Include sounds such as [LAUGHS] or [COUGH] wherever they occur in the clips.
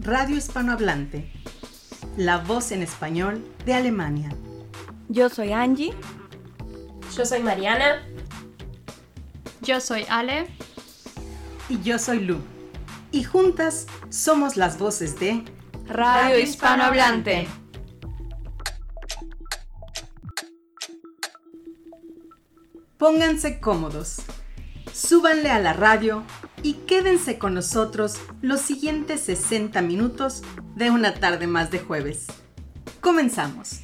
Radio Hispanohablante, la voz en español de Alemania. Yo soy Angie. Yo soy Mariana. Yo soy Ale. Y yo soy Lu. Y juntas somos las voces de Radio Hispanohablante. Pónganse cómodos, súbanle a la radio y quédense con nosotros los siguientes 60 minutos de una tarde más de jueves. Comenzamos.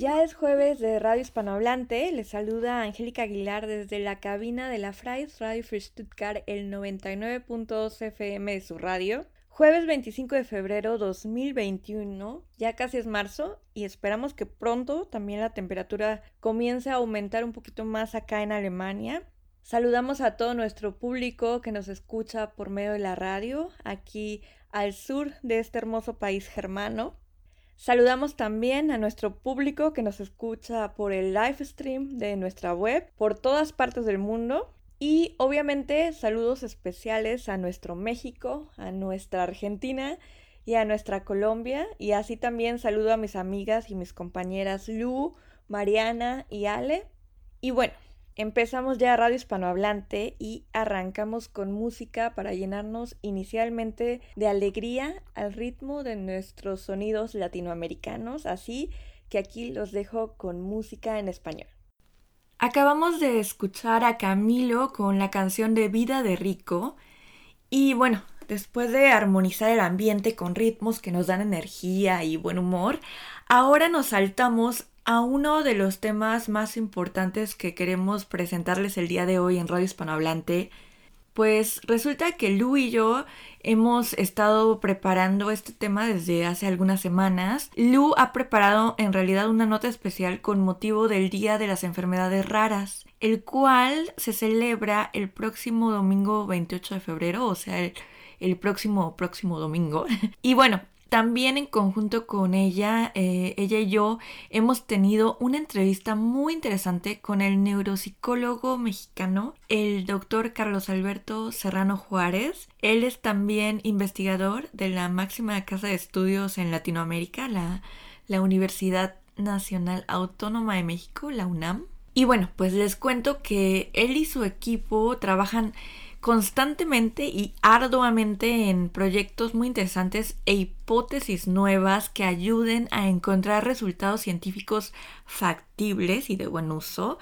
Ya es jueves de Radio Hispanohablante. Les saluda Angélica Aguilar desde la cabina de la Freies Radio für Stuttgart, el 99.2 FM de su radio. Jueves 25 de febrero 2021, ya casi es marzo y esperamos que pronto también la temperatura comience a aumentar un poquito más acá en Alemania. Saludamos a todo nuestro público que nos escucha por medio de la radio aquí al sur de este hermoso país germano. Saludamos también a nuestro público que nos escucha por el live stream de nuestra web por todas partes del mundo. Y obviamente saludos especiales a nuestro México, a nuestra Argentina y a nuestra Colombia. Y así también saludo a mis amigas y mis compañeras Lu, Mariana y Ale. Y bueno, Empezamos ya Radio Hispanohablante y arrancamos con música para llenarnos inicialmente de alegría al ritmo de nuestros sonidos latinoamericanos, así que aquí los dejo con música en español. Acabamos de escuchar a Camilo con la canción de Vida de Rico y bueno, después de armonizar el ambiente con ritmos que nos dan energía y buen humor, ahora nos saltamos a uno de los temas más importantes que queremos presentarles el día de hoy en Radio Hispanohablante. Pues resulta que Lu y yo hemos estado preparando este tema desde hace algunas semanas. Lu ha preparado en realidad una nota especial con motivo del Día de las Enfermedades Raras, el cual se celebra el próximo domingo 28 de febrero, o sea, el, próximo próximo domingo. [LAUGHS] y bueno, también en conjunto con ella, eh, ella y yo hemos tenido una entrevista muy interesante con el neuropsicólogo mexicano, el doctor Carlos Alberto Serrano Juárez. Él es también investigador de la máxima casa de estudios en Latinoamérica, la, la Universidad Nacional Autónoma de México, la UNAM. Y bueno, pues les cuento que él y su equipo trabajan constantemente y arduamente en proyectos muy interesantes e hipótesis nuevas que ayuden a encontrar resultados científicos factibles y de buen uso,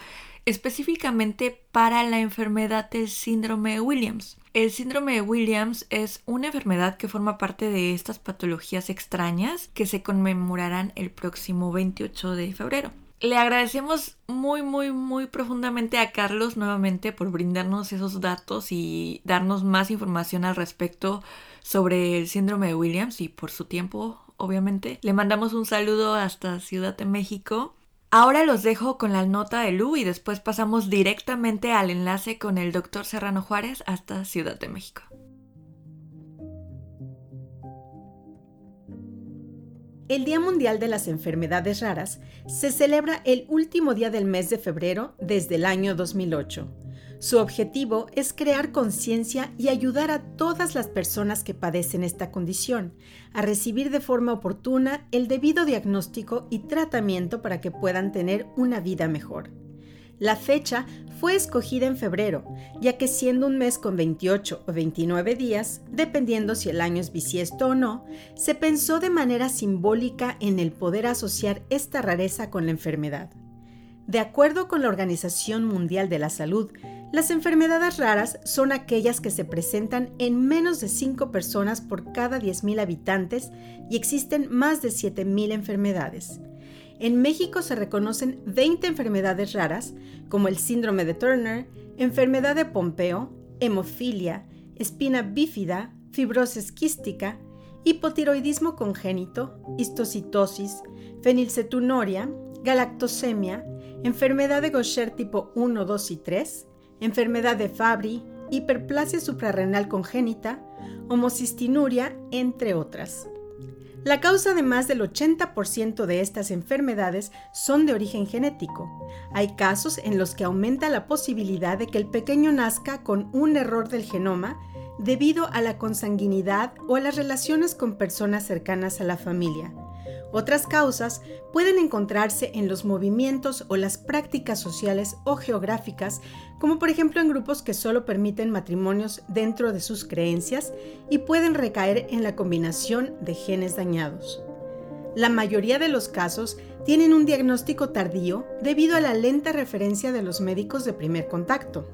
específicamente para la enfermedad del síndrome de Williams. El síndrome de Williams es una enfermedad que forma parte de estas patologías extrañas que se conmemorarán el próximo 28 de febrero. Le agradecemos muy, muy, muy profundamente a Carlos nuevamente por brindarnos esos datos y darnos más información al respecto sobre el síndrome de Williams y por su tiempo, obviamente. Le mandamos un saludo hasta Ciudad de México. Ahora los dejo con la nota de Lu y después pasamos directamente al enlace con el doctor Serrano Juárez hasta Ciudad de México. El Día Mundial de las Enfermedades Raras se celebra el último día del mes de febrero desde el año 2008. Su objetivo es crear conciencia y ayudar a todas las personas que padecen esta condición a recibir de forma oportuna el debido diagnóstico y tratamiento para que puedan tener una vida mejor. La fecha fue escogida en febrero, ya que siendo un mes con 28 o 29 días, dependiendo si el año es bisiesto o no, se pensó de manera simbólica en el poder asociar esta rareza con la enfermedad. De acuerdo con la Organización Mundial de la Salud, las enfermedades raras son aquellas que se presentan en menos de 5 personas por cada 10.000 habitantes y existen más de 7.000 enfermedades. En México se reconocen 20 enfermedades raras, como el síndrome de Turner, enfermedad de Pompeo, hemofilia, espina bífida, fibrosis quística, hipotiroidismo congénito, histocitosis, fenilcetunoria, galactosemia, enfermedad de Gaucher tipo 1, 2 y 3, enfermedad de Fabry, hiperplasia suprarrenal congénita, homocistinuria, entre otras. La causa de más del 80% de estas enfermedades son de origen genético. Hay casos en los que aumenta la posibilidad de que el pequeño nazca con un error del genoma debido a la consanguinidad o a las relaciones con personas cercanas a la familia. Otras causas pueden encontrarse en los movimientos o las prácticas sociales o geográficas, como por ejemplo en grupos que solo permiten matrimonios dentro de sus creencias y pueden recaer en la combinación de genes dañados. La mayoría de los casos tienen un diagnóstico tardío debido a la lenta referencia de los médicos de primer contacto.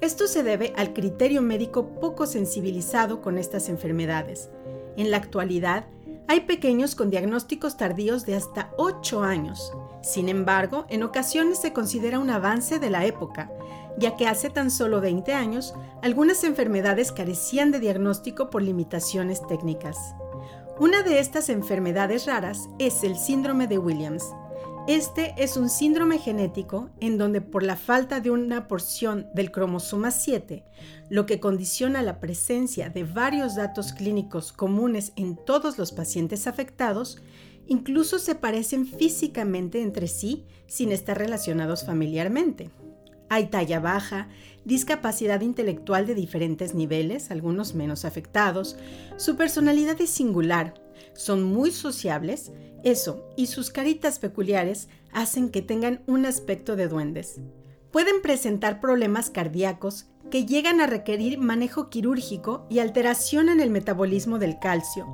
Esto se debe al criterio médico poco sensibilizado con estas enfermedades. En la actualidad, hay pequeños con diagnósticos tardíos de hasta 8 años. Sin embargo, en ocasiones se considera un avance de la época, ya que hace tan solo 20 años algunas enfermedades carecían de diagnóstico por limitaciones técnicas. Una de estas enfermedades raras es el síndrome de Williams, este es un síndrome genético en donde por la falta de una porción del cromosoma 7, lo que condiciona la presencia de varios datos clínicos comunes en todos los pacientes afectados, incluso se parecen físicamente entre sí sin estar relacionados familiarmente. Hay talla baja, discapacidad intelectual de diferentes niveles, algunos menos afectados, su personalidad es singular, son muy sociables eso y sus caritas peculiares hacen que tengan un aspecto de duendes. Pueden presentar problemas cardíacos que llegan a requerir manejo quirúrgico y alteración en el metabolismo del calcio,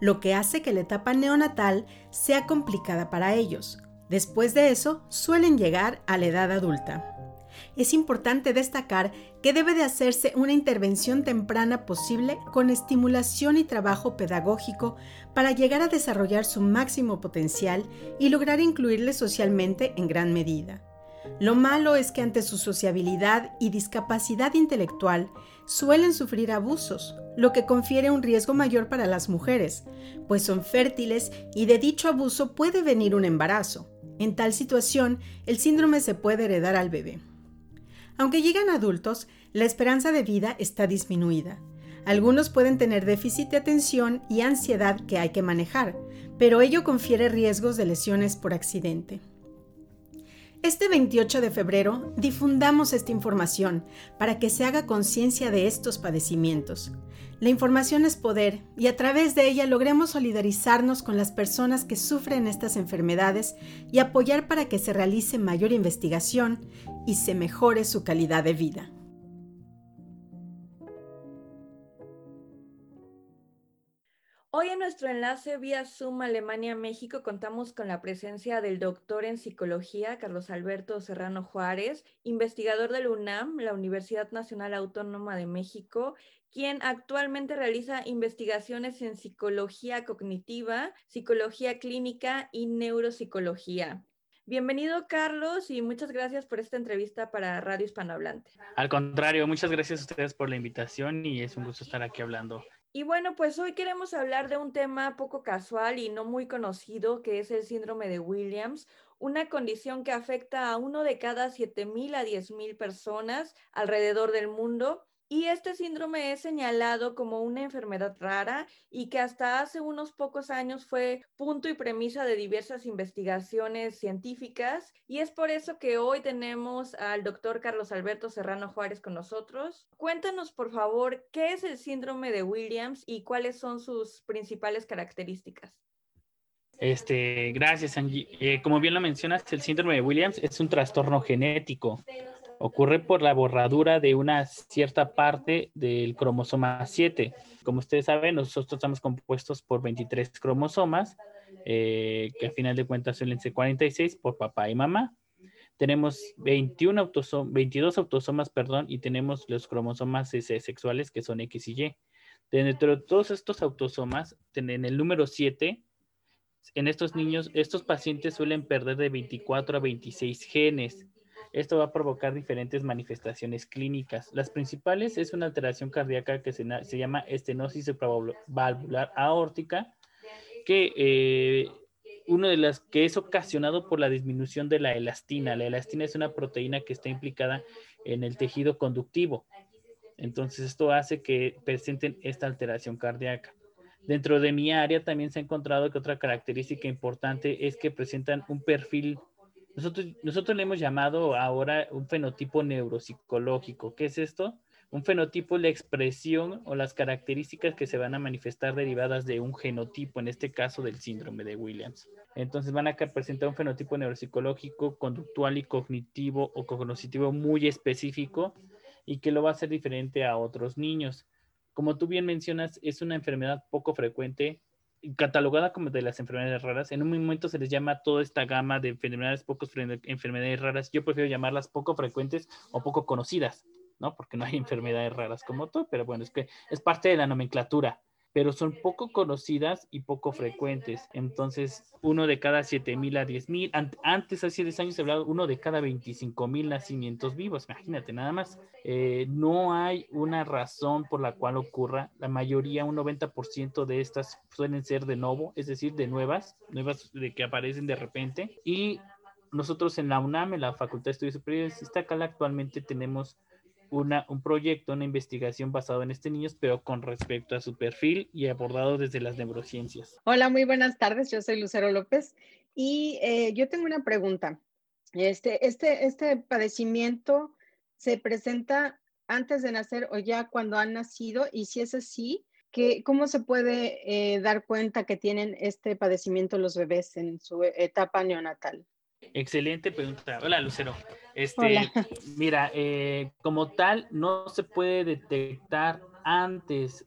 lo que hace que la etapa neonatal sea complicada para ellos. Después de eso, suelen llegar a la edad adulta es importante destacar que debe de hacerse una intervención temprana posible con estimulación y trabajo pedagógico para llegar a desarrollar su máximo potencial y lograr incluirle socialmente en gran medida. Lo malo es que ante su sociabilidad y discapacidad intelectual suelen sufrir abusos, lo que confiere un riesgo mayor para las mujeres, pues son fértiles y de dicho abuso puede venir un embarazo. En tal situación, el síndrome se puede heredar al bebé. Aunque llegan adultos, la esperanza de vida está disminuida. Algunos pueden tener déficit de atención y ansiedad que hay que manejar, pero ello confiere riesgos de lesiones por accidente. Este 28 de febrero difundamos esta información para que se haga conciencia de estos padecimientos. La información es poder y a través de ella logremos solidarizarnos con las personas que sufren estas enfermedades y apoyar para que se realice mayor investigación y se mejore su calidad de vida. Hoy en nuestro enlace vía Zoom Alemania-México contamos con la presencia del doctor en psicología Carlos Alberto Serrano Juárez, investigador del UNAM, la Universidad Nacional Autónoma de México, quien actualmente realiza investigaciones en psicología cognitiva, psicología clínica y neuropsicología. Bienvenido, Carlos, y muchas gracias por esta entrevista para Radio Hispanohablante. Al contrario, muchas gracias a ustedes por la invitación y es un gusto estar aquí hablando. Y bueno, pues hoy queremos hablar de un tema poco casual y no muy conocido, que es el síndrome de Williams, una condición que afecta a uno de cada 7.000 a 10.000 personas alrededor del mundo y este síndrome es señalado como una enfermedad rara y que hasta hace unos pocos años fue punto y premisa de diversas investigaciones científicas. Y es por eso que hoy tenemos al doctor Carlos Alberto Serrano Juárez con nosotros. Cuéntanos, por favor, qué es el síndrome de Williams y cuáles son sus principales características. Este, gracias, Angie. Eh, como bien lo mencionas, el síndrome de Williams es un trastorno genético ocurre por la borradura de una cierta parte del cromosoma 7. Como ustedes saben, nosotros estamos compuestos por 23 cromosomas, eh, que a final de cuentas suelen ser 46 por papá y mamá. Tenemos 21 autosom 22 autosomas, perdón, y tenemos los cromosomas sexuales que son X y Y. Dentro de todos estos autosomas, en el número 7, en estos niños, estos pacientes suelen perder de 24 a 26 genes esto va a provocar diferentes manifestaciones clínicas. Las principales es una alteración cardíaca que se, llama estenosis valvular aórtica, que eh, uno de las que es ocasionado por la disminución de la elastina. La elastina es una proteína que está implicada en el tejido conductivo. Entonces, esto hace que presenten esta alteración cardíaca. Dentro de mi área también se ha encontrado que otra característica importante es que presentan un perfil, nosotros, le hemos llamado ahora un fenotipo neuropsicológico. ¿Qué es esto? Un fenotipo es la expresión o las características que se van a manifestar derivadas de un genotipo, en este caso del síndrome de Williams. Entonces van a presentar un fenotipo neuropsicológico, conductual y cognitivo o cognitivo muy específico y que lo va a hacer diferente a otros niños. Como tú bien mencionas, es una enfermedad poco frecuente, catalogada como de las enfermedades raras. En un momento se les llama toda esta gama de enfermedades pocos enfermedades raras. Yo prefiero llamarlas poco frecuentes o poco conocidas ¿no? Porque no hay [LAUGHS] enfermedades raras como tú, pero bueno, es parte de la nomenclatura, pero son poco conocidas y poco frecuentes. Entonces, uno de cada 7 mil a 10 mil, antes, hace 10 años se hablaba uno de cada 25 mil nacimientos vivos, imagínate nada más. Eh, no hay una razón por la cual ocurra, la mayoría, un 90% de estas suelen ser de nuevo, es decir, de nuevas, nuevas de que aparecen de repente. Y nosotros en la UNAM, en la Facultad de Estudios Superiores, acá actualmente tenemos un proyecto, una investigación basado en este niño, pero con respecto a su perfil y abordado desde las neurociencias. Hola, muy buenas tardes. Yo soy Lucero López y eh, yo tengo una pregunta. Este, este, este padecimiento se presenta antes de nacer o ya cuando han nacido y si es así, ¿qué, ¿cómo se puede eh, dar cuenta que tienen este padecimiento los bebés en su etapa neonatal? Excelente pregunta. Hola, Lucero. Este, mira, eh, como tal, no se puede detectar antes.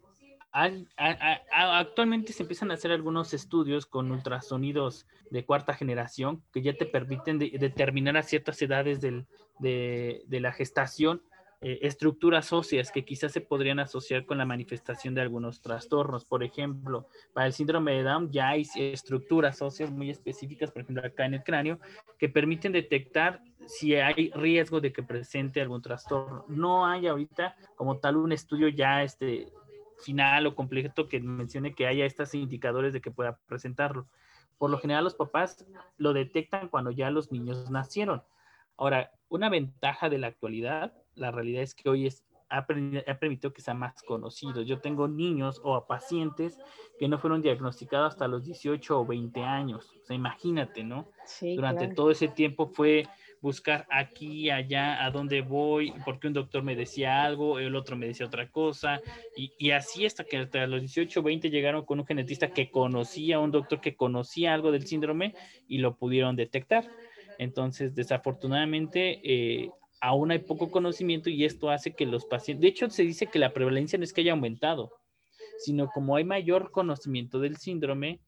actualmente se empiezan a hacer algunos estudios con ultrasonidos de cuarta generación que ya te permiten determinar a ciertas edades de, de la gestación eh, estructuras óseas que quizás se podrían asociar con la manifestación de algunos trastornos. Por ejemplo, para el síndrome de Down ya hay estructuras óseas muy específicas, por ejemplo, acá en el cráneo, que permiten detectar si hay riesgo de que presente algún trastorno. No hay ahorita como tal un estudio ya este, final o completo que mencione que haya estos indicadores de que pueda presentarlo. Por lo general los papás lo detectan cuando ya los niños nacieron. Ahora, una ventaja de la actualidad la realidad es que hoy es, ha, permitido que sea más conocido. Yo tengo niños o pacientes que no fueron diagnosticados hasta los 18 o 20 años. O sea, imagínate, ¿no? Durante todo ese tiempo fue buscar aquí, allá, a dónde voy, porque un doctor me decía algo, el otro me decía otra cosa, y, y así hasta que hasta los 18 o 20 llegaron con un genetista que conocía, un doctor que conocía algo del síndrome y lo pudieron detectar. Entonces, desafortunadamente, eh, aún hay poco conocimiento y esto hace que los pacientes, de hecho se dice que la prevalencia no es que haya aumentado, sino como hay mayor conocimiento del síndrome,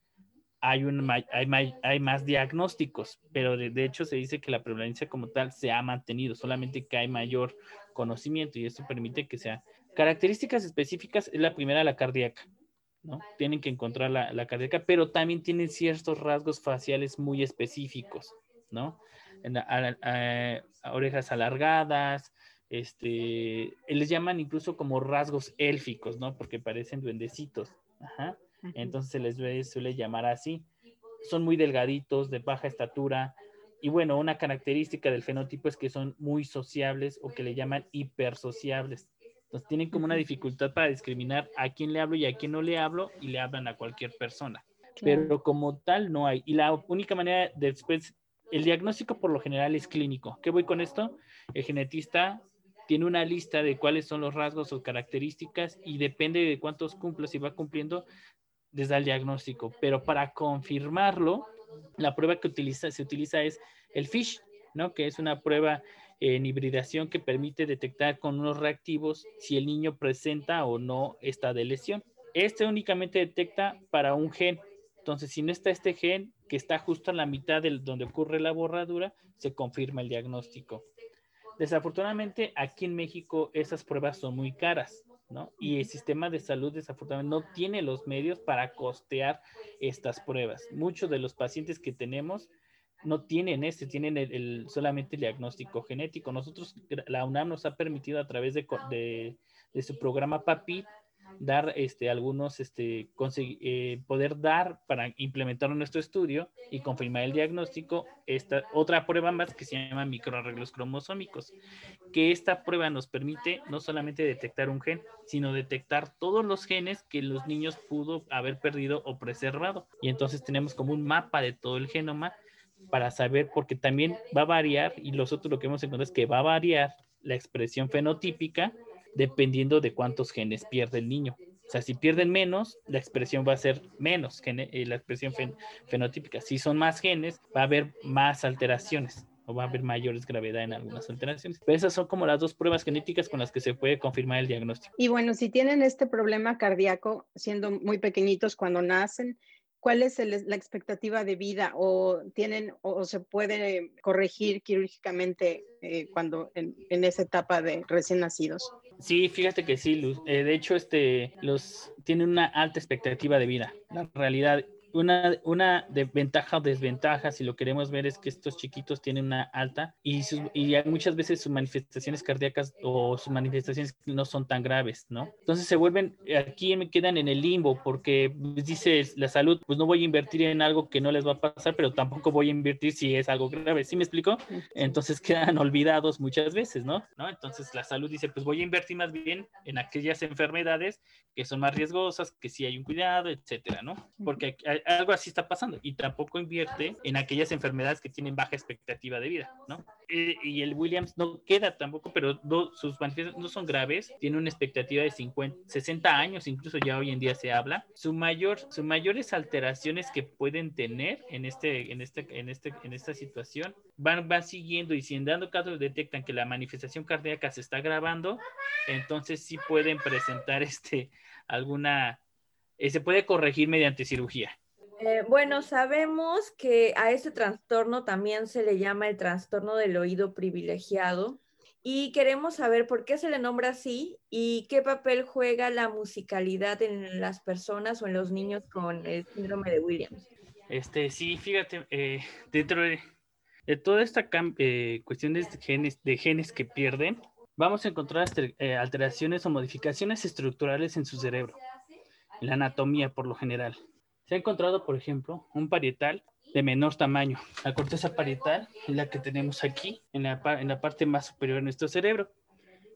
hay, un, hay, hay más diagnósticos, pero de, hecho se dice que la prevalencia como tal se ha mantenido, solamente que hay mayor conocimiento y esto permite que sea. Características específicas es la primera, la cardíaca, ¿no? Tienen que encontrar la, la cardíaca, pero también tienen ciertos rasgos faciales muy específicos, ¿no? Orejas alargadas, este, les llaman incluso como rasgos élficos, ¿no? Porque parecen duendecitos. Entonces se les suele llamar así. Son muy delgaditos, de baja estatura. Y bueno, una característica del fenotipo es que son muy sociables o que le llaman hipersociables. Entonces tienen como una dificultad para discriminar a quién le hablo y a quién no le hablo y le hablan a cualquier persona. Pero como tal no hay. Y la única manera de después el diagnóstico por lo general es clínico. ¿Qué voy con esto? El genetista tiene una lista de cuáles son los rasgos o características y depende de cuántos cumpla, si va cumpliendo, les da el diagnóstico. Pero para confirmarlo, la prueba que se utiliza es el FISH, ¿no? Que es una prueba en hibridación que permite detectar con unos reactivos si el niño presenta o no esta de lesión. Este únicamente detecta para un gen. Entonces, si no está este gen, que está justo en la mitad de donde ocurre la borradura, se confirma el diagnóstico. Desafortunadamente, aquí en México esas pruebas son muy caras, ¿no? Y el sistema de salud desafortunadamente no tiene los medios para costear estas pruebas. Muchos de los pacientes que tenemos no tienen este, tienen el, solamente el diagnóstico genético. Nosotros, la UNAM nos ha permitido a través de, de, de su programa PAPI dar este, algunos, este, eh, poder dar para implementar en nuestro estudio y confirmar el diagnóstico, esta otra prueba más que se llama microarreglos cromosómicos, que esta prueba nos permite no solamente detectar un gen, sino detectar todos los genes que los niños pudo haber perdido o preservado. Y entonces tenemos como un mapa de todo el genoma para saber, porque también va a variar, y nosotros lo que hemos encontrado es que va a variar la expresión fenotípica dependiendo de cuántos genes pierde el niño. O sea, si pierden menos, la expresión va a ser menos, eh, la expresión fenotípica. Si son más genes, va a haber más alteraciones o va a haber mayores gravedad en algunas alteraciones. Pero esas son como las dos pruebas genéticas con las que se puede confirmar el diagnóstico. Y bueno, si tienen este problema cardíaco siendo muy pequeñitos cuando nacen, ¿cuál es la expectativa de vida o tienen o, se puede corregir quirúrgicamente eh, cuando en, esa etapa de recién nacidos? Sí, fíjate que sí, Luz. Eh, de hecho, este, los tienen una alta expectativa de vida. La realidad una, una de ventaja o desventaja, si lo queremos ver, es que estos chiquitos tienen una alta y, y muchas veces sus manifestaciones cardíacas o sus manifestaciones no son tan graves, ¿no? Entonces se vuelven, aquí me quedan en el limbo porque pues, dice la salud, pues no voy a invertir en algo que no les va a pasar, pero tampoco voy a invertir si es algo grave, ¿sí me explico? Entonces quedan olvidados muchas veces, ¿no? ¿no? Entonces la salud dice, pues voy a invertir más bien en aquellas enfermedades que son más riesgosas, que sí hay un cuidado, etcétera, ¿no? Porque algo así está pasando y tampoco invierte en aquellas enfermedades que tienen baja expectativa de vida, ¿no? Eh, y el Williams no queda tampoco, pero sus manifestaciones no son graves, tiene una expectativa de 50, 60 años, incluso ya hoy en día se habla. Su mayor, sus mayores alteraciones que pueden tener en, este, en, este, en, este, en esta situación van, van siguiendo y si en dando caso detectan que la manifestación cardíaca se está agravando, entonces sí pueden presentar [LAUGHS] este, alguna, eh, se puede corregir mediante cirugía. Eh, bueno, sabemos que a este trastorno también se le llama el trastorno del oído privilegiado y queremos saber por qué se le nombra así y qué papel juega la musicalidad en las personas o en los niños con el síndrome de Williams. Este, sí, fíjate, eh, dentro de, toda esta eh, cuestión de genes, de genes que pierden, vamos a encontrar alteraciones o modificaciones estructurales en su cerebro, en la anatomía por lo general. Se ha encontrado, por ejemplo, un parietal de menor tamaño. La corteza parietal es la que tenemos aquí, en la, parte más superior de nuestro cerebro.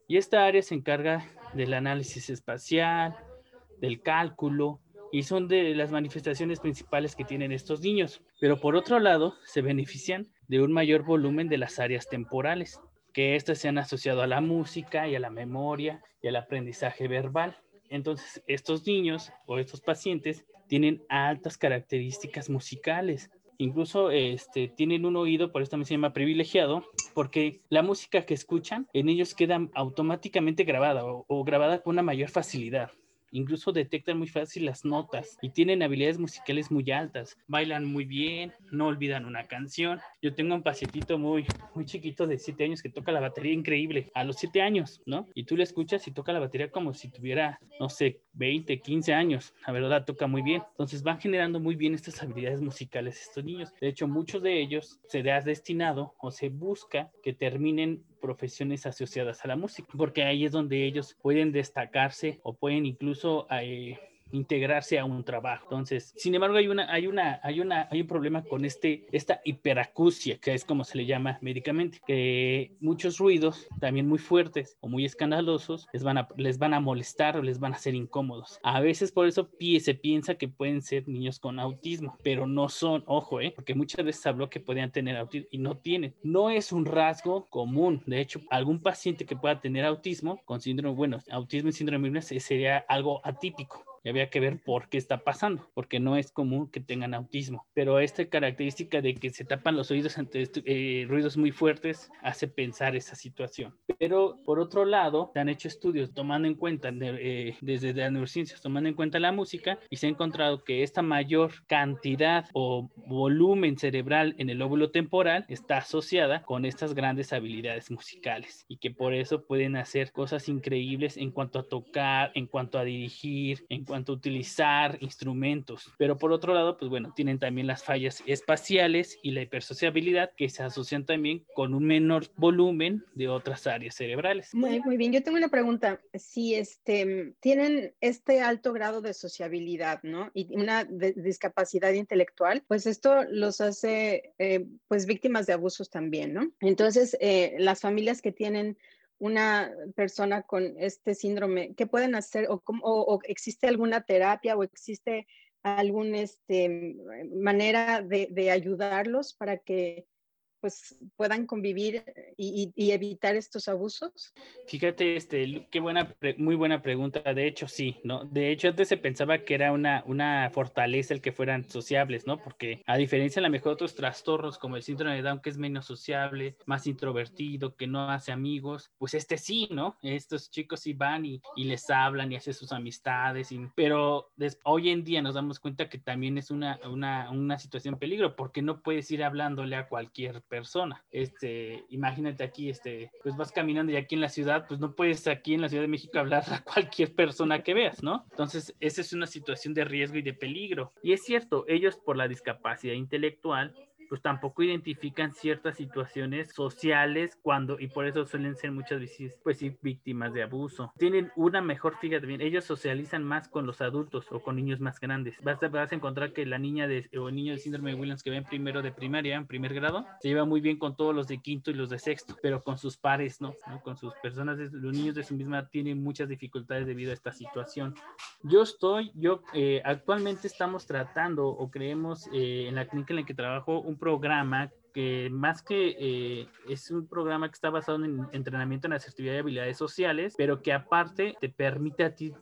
Y esta área se encarga del análisis espacial, del cálculo, y son de las manifestaciones principales que tienen estos niños. Pero por otro lado, se benefician de un mayor volumen de las áreas temporales, que éstas se han asociado a la música y a la memoria y al aprendizaje verbal. Entonces, estos niños o estos pacientes tienen altas características musicales. Incluso este, tienen un oído, por esto me se llama privilegiado, porque la música que escuchan en ellos queda automáticamente grabada o grabada con una mayor facilidad. Incluso detectan muy fácil las notas y tienen habilidades musicales muy altas. Bailan muy bien, no olvidan una canción. Yo tengo un pacientito muy, muy chiquito de 7 años que toca la batería increíble a los 7 años, ¿no? Y tú le escuchas y toca la batería como si tuviera, no sé, 20, 15 años. La verdad, toca muy bien. Entonces van generando muy bien estas habilidades musicales estos niños. De hecho, muchos de ellos se les ha destinado o se busca que terminen profesiones asociadas a la música, porque ahí es donde ellos pueden destacarse o pueden incluso eh, integrarse a un trabajo. Entonces, sin embargo, hay una, hay una, hay una, hay un problema con este, esta hiperacusia, que es como se le llama médicamente, que muchos ruidos, también muy fuertes o muy escandalosos, les van a, les van a molestar o les van a ser incómodos. A veces por eso se piensa que pueden ser niños con autismo, pero no son, ojo, ¿eh? porque muchas veces habló que podían tener autismo y no tienen. No es un rasgo común. De hecho, algún paciente que pueda tener autismo con síndrome, bueno, autismo y síndrome de Williams sería algo atípico y había que ver por qué está pasando, porque no es común que tengan autismo. Pero esta característica de que se tapan los oídos ante eh, ruidos muy fuertes hace pensar esa situación. Pero por otro lado, se han hecho estudios tomando en cuenta, eh, desde las neurociencias, tomando en cuenta la música y se ha encontrado que esta mayor cantidad o volumen cerebral en el lóbulo temporal está asociada con estas grandes habilidades musicales y que por eso pueden hacer cosas increíbles en cuanto a tocar, en cuanto a dirigir, en cuanto a utilizar instrumentos. Pero por otro lado, pues bueno, tienen también las fallas espaciales y la hipersociabilidad que se asocian también con un menor volumen de otras áreas cerebrales. Muy, bien, yo tengo una pregunta. Si este, tienen este alto grado de sociabilidad, ¿no? Y una discapacidad intelectual, pues esto los hace eh, pues víctimas de abusos también, ¿no? Entonces, eh, las familias que tienen una persona con este síndrome, ¿qué pueden hacer? ¿O, o, existe alguna terapia o existe alguna este, manera de, de ayudarlos para que pues puedan convivir y, evitar estos abusos? Fíjate, este, qué buena, muy buena pregunta. De hecho, sí, ¿no? De hecho, antes se pensaba que era una, una fortaleza el que fueran sociables, ¿no? Porque a diferencia de la mejor otros trastornos como el síndrome de Down, que es menos sociable, más introvertido, que no hace amigos, pues este sí, ¿no? Estos chicos sí van y, y les hablan y hacen sus amistades, y, pero hoy en día nos damos cuenta que también es una, una, una situación peligro, porque no puedes ir hablándole a cualquier persona. Este, imagínate aquí, este, pues vas caminando y aquí en la ciudad, pues no puedes aquí en la Ciudad de México hablar a cualquier persona que veas, ¿no? Entonces, esa es una situación de riesgo y de peligro. Y es cierto, ellos por la discapacidad intelectual pues tampoco identifican ciertas situaciones sociales cuando, y por eso suelen ser muchas veces, pues sí, víctimas de abuso. Tienen una mejor, fíjate bien, ellos socializan más con los adultos o con niños más grandes. Vas a, vas a encontrar que la niña de, o el niño de síndrome de Williams que en primero de primaria, en primer grado, se lleva muy bien con todos los de quinto y los de sexto, pero con sus pares, ¿no? Con sus personas, los niños de su misma tienen muchas dificultades debido a esta situación. Yo estoy, yo eh, actualmente estamos tratando o creemos eh, en la clínica en la que trabajo un programa que más que eh, es un programa que está basado en entrenamiento en asertividad y habilidades sociales, pero que aparte te permite a ti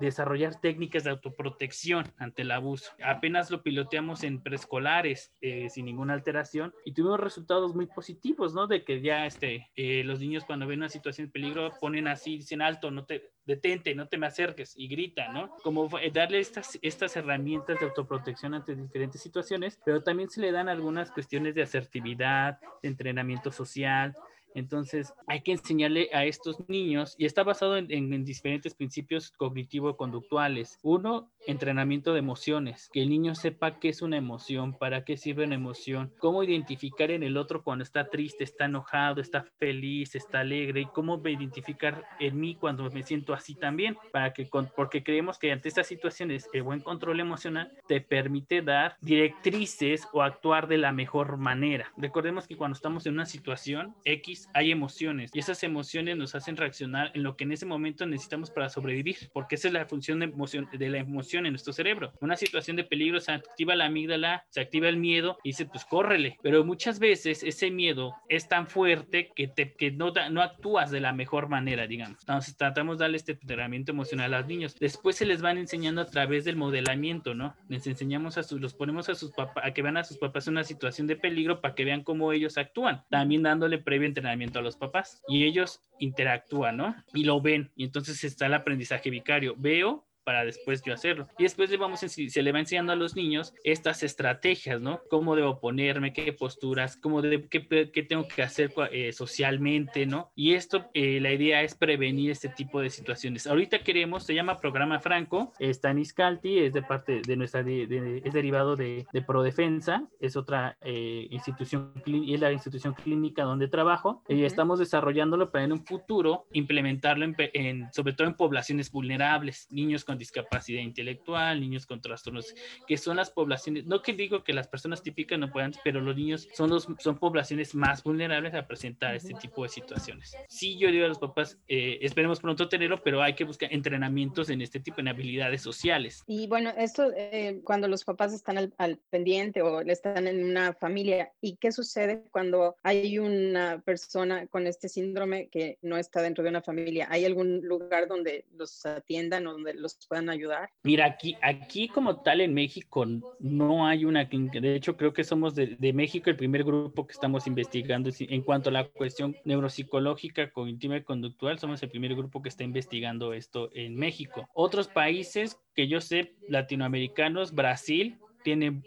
desarrollar técnicas de autoprotección ante el abuso. Apenas lo piloteamos en preescolares eh, sin ninguna alteración y tuvimos resultados muy positivos, ¿no? De que ya este, eh, los niños cuando ven una situación de peligro ponen así, dicen alto, no te detente, no te me acerques y grita, ¿no? Como darle estas, estas herramientas de autoprotección ante diferentes situaciones, pero también se le dan algunas cuestiones de asertividad de entrenamiento social, entonces, hay que enseñarle a estos niños, y está basado en, diferentes principios cognitivo-conductuales. Uno, entrenamiento de emociones, que el niño sepa qué es una emoción, para qué sirve una emoción, cómo identificar en el otro cuando está triste, está enojado, está feliz, está alegre, y cómo identificar en mí cuando me siento así también, para que, porque creemos que ante estas situaciones el buen control emocional te permite dar directrices o actuar de la mejor manera. Recordemos que cuando estamos en una situación X, hay emociones y esas emociones nos hacen reaccionar en lo que en ese momento necesitamos para sobrevivir, porque esa es la función de, emoción, de la emoción en nuestro cerebro. Una situación de peligro se activa la amígdala, se activa el miedo y dice, pues córrele. Pero muchas veces ese miedo es tan fuerte que, te, que no, no actúas de la mejor manera, digamos. Entonces tratamos de darle este entrenamiento emocional a los niños. Después se les van enseñando a través del modelamiento, ¿no? Les enseñamos a sus, los ponemos a sus papás, a que vean a sus papás en una situación de peligro para que vean cómo ellos actúan. También dándole previo entrenamiento a los papás y ellos interactúan, ¿no? Y lo ven y entonces está el aprendizaje vicario. Veo, para después yo hacerlo. Y después le vamos se le va enseñando a los niños estas estrategias, ¿no? Cómo debo ponerme, qué posturas, cómo de, qué, qué, tengo que hacer eh, socialmente, ¿no? Y esto, eh, la idea es prevenir este tipo de situaciones. Ahorita queremos, se llama Programa Franco, está en Iscalti, es de parte de nuestra, es derivado de, de Prodefensa, es otra eh, institución, es la institución clínica donde trabajo, y estamos desarrollándolo para en un futuro implementarlo en, sobre todo en poblaciones vulnerables, niños con discapacidad intelectual, niños con trastornos, que son las poblaciones, no que digo que las personas típicas no puedan, pero los niños son, los, son poblaciones más vulnerables a presentar este tipo de situaciones. Sí, yo digo a los papás, eh, esperemos pronto tenerlo, pero hay que buscar entrenamientos en este tipo, de habilidades sociales. Y bueno, esto eh, cuando los papás están al, al pendiente o están en una familia, ¿y qué sucede cuando hay una persona con este síndrome que no está dentro de una familia? ¿Hay algún lugar donde los atiendan o donde los puedan ayudar? Mira, aquí, aquí como tal en México no hay una clínica. De hecho, creo que somos de, México el primer grupo que estamos investigando en cuanto a la cuestión neuropsicológica, cognitiva y conductual. Somos el primer grupo que está investigando esto en México. Otros países que yo sé, latinoamericanos, Brasil, tiene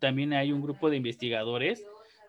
también hay un grupo de investigadores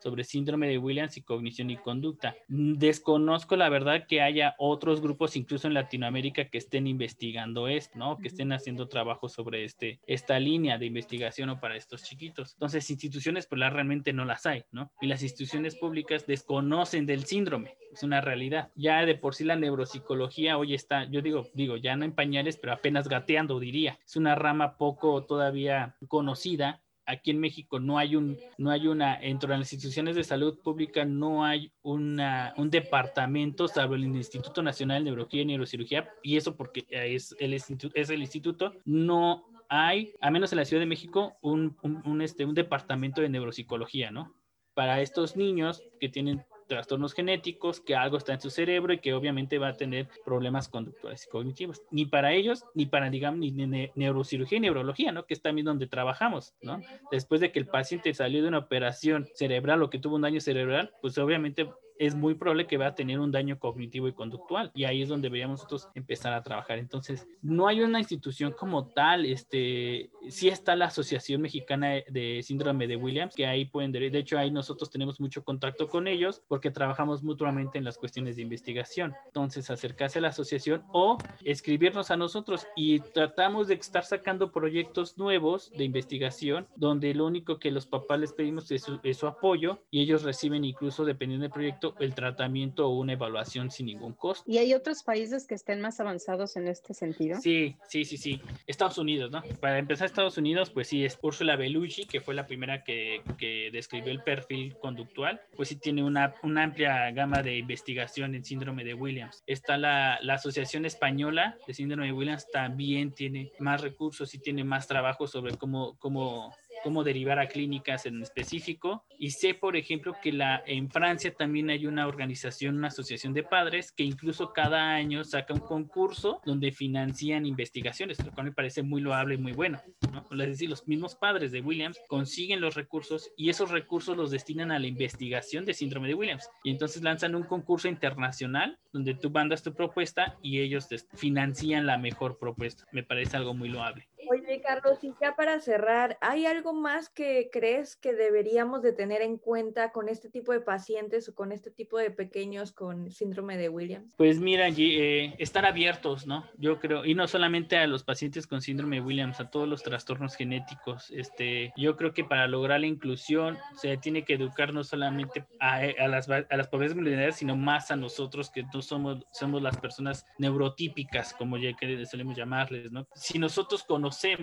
sobre síndrome de Williams y cognición y conducta. Desconozco la verdad que haya otros grupos, incluso en Latinoamérica, que estén investigando esto, ¿no? Que estén haciendo trabajo sobre este, esta línea de investigación o para estos chiquitos. Entonces, instituciones, pues realmente no las hay, ¿no? Y las instituciones públicas desconocen del síndrome, es una realidad. Ya de por sí la neuropsicología hoy está, yo digo, digo, ya no en pañales, pero apenas gateando, diría. Es una rama poco todavía conocida aquí en México no hay un, no hay una, dentro de las instituciones de salud pública no hay una, un departamento, salvo el Instituto Nacional de Neurología y Neurocirugía, y eso porque es el, es el instituto, no hay, a menos en la Ciudad de México, un, un, este, un departamento de neuropsicología, ¿no? Para estos niños que tienen trastornos genéticos, que algo está en su cerebro y que obviamente va a tener problemas conductuales y cognitivos. Ni para ellos, ni para, digamos, ni neurocirugía y neurología, ¿no? Que es también donde trabajamos, ¿no? Después de que el paciente salió de una operación cerebral o que tuvo un daño cerebral, pues obviamente es muy probable que va a tener un daño cognitivo y conductual. Y ahí es donde deberíamos nosotros empezar a trabajar. Entonces, no hay una institución como tal. Este, sí está la Asociación Mexicana de Síndrome de Williams, que ahí pueden, de hecho, ahí nosotros tenemos mucho contacto con ellos porque trabajamos mutuamente en las cuestiones de investigación. Entonces, acercarse a la asociación o escribirnos a nosotros y tratamos de estar sacando proyectos nuevos de investigación donde lo único que los papás les pedimos es su, es su apoyo y ellos reciben incluso, dependiendo del proyecto, el tratamiento o una evaluación sin ningún costo. ¿Y hay otros países que estén más avanzados en este sentido? Sí, sí, sí, sí. Estados Unidos, ¿no? Para empezar, Estados Unidos, pues sí, es Ursula Bellucci, que fue la primera que, que describió el perfil conductual, pues sí tiene una, una, amplia gama de investigación en síndrome de Williams. Está la, la Asociación Española de Síndrome de Williams, también tiene más recursos y tiene más trabajo sobre cómo, cómo cómo derivar a clínicas en específico. Y sé, por ejemplo, que la, en Francia también hay una organización, una asociación de padres que incluso cada año saca un concurso donde financian investigaciones, lo cual me parece muy loable y muy bueno. ¿no? Es decir, los mismos padres de Williams consiguen los recursos y esos recursos los destinan a la investigación de síndrome de Williams. Y entonces lanzan un concurso internacional donde tú mandas tu propuesta y ellos te financian la mejor propuesta. Me parece algo muy loable. Oye, Carlos, y ya para cerrar, ¿hay algo más que crees que deberíamos de tener en cuenta con este tipo de pacientes o con este tipo de pequeños con síndrome de Williams? Pues mira, eh, estar abiertos, ¿no? Yo creo, y no solamente a los pacientes con síndrome de Williams, a todos los trastornos genéticos. Este, yo creo que para lograr la inclusión se tiene que educar no solamente a, las, a las poblaciones vulnerables, sino más a nosotros que no somos, somos las personas neurotípicas, como ya que solemos llamarles, ¿no? Si nosotros conocemos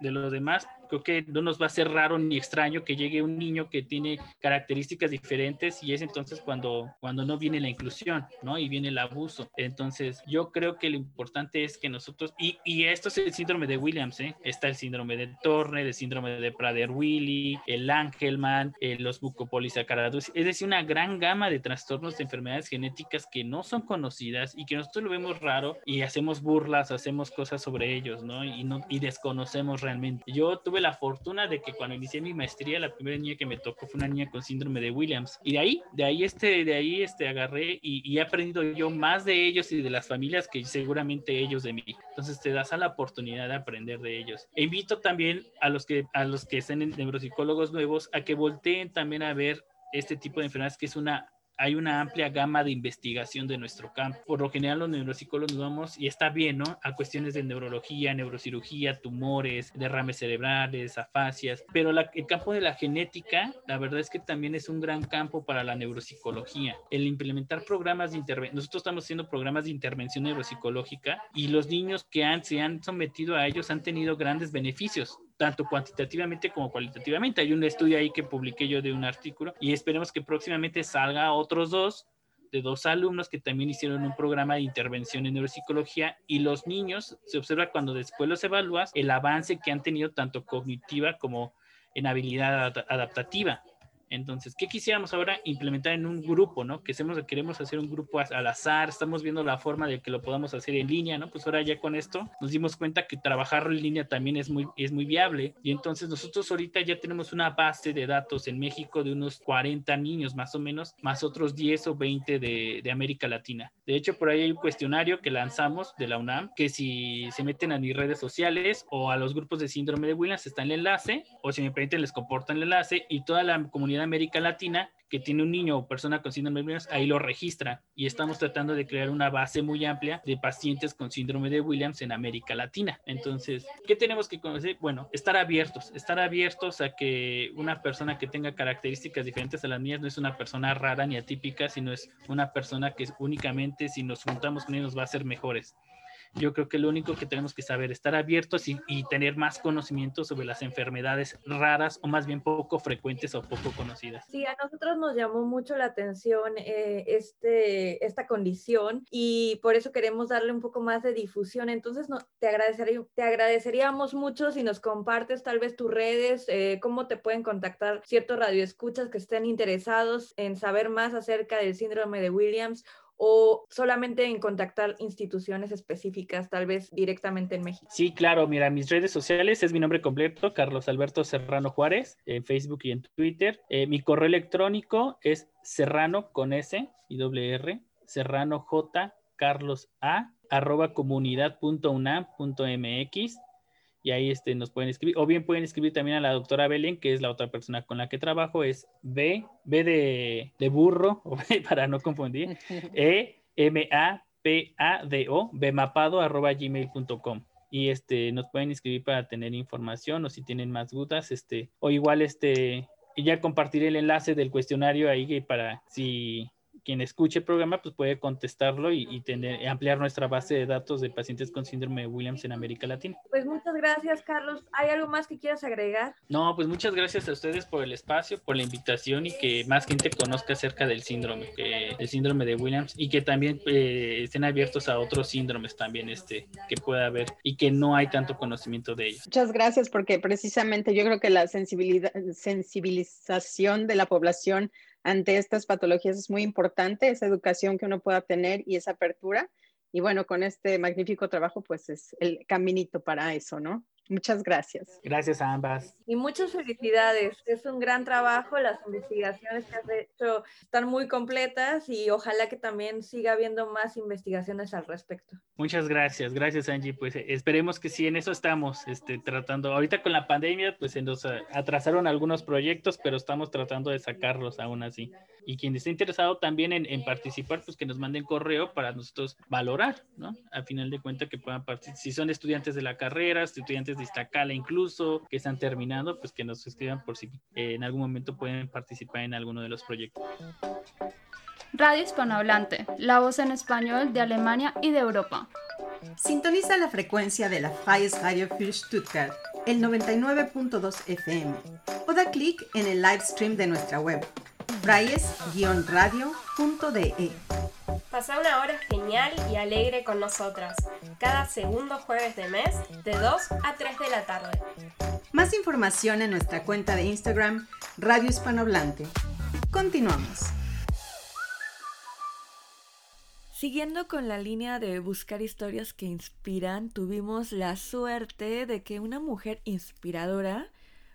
de los demás, creo que no nos va a ser raro ni extraño que llegue un niño que tiene características diferentes y es entonces cuando, cuando no viene la inclusión, ¿no? Y viene el abuso. Entonces, yo creo que lo importante es que nosotros, y, y esto es el síndrome de Williams, ¿eh? Está el síndrome de Turner, el síndrome de Prader-Willi, el Angelman, eh, los mucopolisacarados, es decir, una gran gama de trastornos de enfermedades genéticas que no son conocidas y que nosotros lo vemos raro y hacemos burlas, hacemos cosas sobre ellos, ¿no? Y, no, y desconocemos realmente. Yo tuve la fortuna de que cuando inicié mi maestría, la primera niña que me tocó fue una niña con síndrome de Williams. Y de ahí, de ahí, este, de ahí este, agarré y, he aprendido yo más de ellos y de las familias que seguramente ellos de mí. Entonces te das a la oportunidad de aprender de ellos. E invito también a los que, a los que estén neuropsicólogos nuevos a que volteen también a ver este tipo de enfermedades que es una hay una amplia gama de investigación de nuestro campo. Por lo general los neuropsicólogos nos vamos, y está bien, ¿no? A cuestiones de neurología, neurocirugía, tumores, derrames cerebrales, afasias, pero el campo de la genética, la verdad es que también es un gran campo para la neuropsicología. El implementar programas de intervención, nosotros estamos haciendo programas de intervención neuropsicológica y los niños que han, se han sometido a ellos han tenido grandes beneficios tanto cuantitativamente como cualitativamente. Hay un estudio ahí que publiqué yo de un artículo y esperemos que próximamente salga otros dos de dos alumnos que también hicieron un programa de intervención en neuropsicología y los niños se observa cuando después los evalúas el avance que han tenido tanto cognitiva como en habilidad adaptativa. Entonces, ¿qué quisiéramos ahora implementar en un grupo, no? Que queremos hacer un grupo al azar, estamos viendo la forma de que lo podamos hacer en línea, ¿no? Pues ahora ya con esto nos dimos cuenta que trabajar en línea también es muy, es muy viable. Y entonces nosotros ahorita ya tenemos una base de datos en México de unos 40 niños más o menos, más otros 10 o 20 de, de América Latina. De hecho, por ahí hay un cuestionario que lanzamos de la UNAM, que si se meten a mis redes sociales o a los grupos de síndrome de Williams está en el enlace, o si me permiten les comportan el enlace y toda la comunidad América Latina que tiene un niño o persona con síndrome de Williams, ahí lo registra y estamos tratando de crear una base muy amplia de pacientes con síndrome de Williams en América Latina. Entonces, ¿qué tenemos que conocer? Bueno, estar abiertos, estar abiertos a que una persona que tenga características diferentes a las mías no es una persona rara ni atípica, sino es una persona que únicamente si nos juntamos con ellos nos va a ser mejores. Yo creo que lo único que tenemos que saber, estar abiertos y, tener más conocimiento sobre las enfermedades raras o más bien poco frecuentes o poco conocidas. Sí, a nosotros nos llamó mucho la atención eh, este, esta condición y por eso queremos darle un poco más de difusión. Entonces, no, te, agradecería, te agradeceríamos mucho si nos compartes tal vez tus redes, eh, cómo te pueden contactar ciertos radioescuchas que estén interesados en saber más acerca del síndrome de Williams o solamente en contactar instituciones específicas, tal vez directamente en México? Sí, claro, mira, mis redes sociales es mi nombre completo, Carlos Alberto Serrano Juárez, en Facebook y en Twitter. Eh, mi correo electrónico es serrano con S y doble R, serrano J Carlos A arroba comunidad.unam.mx y ahí este, nos pueden escribir, o bien pueden escribir también a la doctora Belén, que es la otra persona con la que trabajo, es B, B de, de burro, [LAUGHS] para no confundir, [LAUGHS] E, M, A, P, A, D, O, bmapado, arroba gmail.com. Y este, nos pueden escribir para tener información o si tienen más dudas, este, o igual este, ya compartiré el enlace del cuestionario ahí para si quien escuche el programa pues puede contestarlo y, tener, ampliar nuestra base de datos de pacientes con síndrome de Williams en América Latina. Pues muchas gracias, Carlos. ¿Hay algo más que quieras agregar? No, pues muchas gracias a ustedes por el espacio, por la invitación y que más gente conozca acerca del síndrome, que, el síndrome de Williams y que también eh, estén abiertos a otros síndromes también este, que pueda haber y que no hay tanto conocimiento de ellos. Muchas gracias porque precisamente yo creo que la sensibilidad, sensibilización de la población ante estas patologías es muy importante, esa educación que uno pueda tener y esa apertura. Y bueno, con este magnífico trabajo, pues es el caminito para eso, ¿no? Muchas gracias. Gracias a ambas. Y muchas felicidades. Es un gran trabajo. Las investigaciones que has hecho están muy completas y ojalá que también siga habiendo más investigaciones al respecto. Muchas gracias. Gracias, Angie. Pues eh, esperemos que sí, en eso estamos este, tratando. Ahorita con la pandemia, pues se nos eh, atrasaron algunos proyectos, pero estamos tratando de sacarlos aún así. Y quien esté interesado también en, en participar, pues que nos manden correo para nosotros valorar, ¿no? Al final de cuentas que puedan participar. Si son estudiantes de la carrera, estudiantes de Iztacala incluso, que están terminando, pues que nos escriban por si eh, en algún momento pueden participar en alguno de los proyectos. Radio Hispanohablante, la voz en español de Alemania y de Europa. Sintoniza la frecuencia de la Freies Radio für Stuttgart, el 99.2 FM, o da clic en el live stream de nuestra web, freies-radio.de. Pasa una hora genial y alegre con nosotras, cada segundo jueves de mes, de 2 a 3 de la tarde. Más información en nuestra cuenta de Instagram, Radio Hispanohablante. Continuamos. Siguiendo con la línea de buscar historias que inspiran, tuvimos la suerte de que una mujer inspiradora,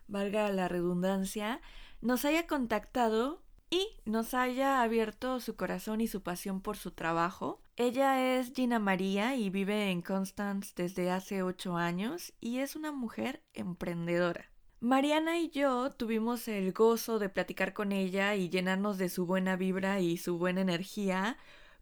valga la redundancia, nos haya contactado y nos haya abierto su corazón y su pasión por su trabajo. Ella es Gina María y vive en Constance desde hace ocho años y es una mujer emprendedora. Mariana y yo tuvimos el gozo de platicar con ella y llenarnos de su buena vibra y su buena energía,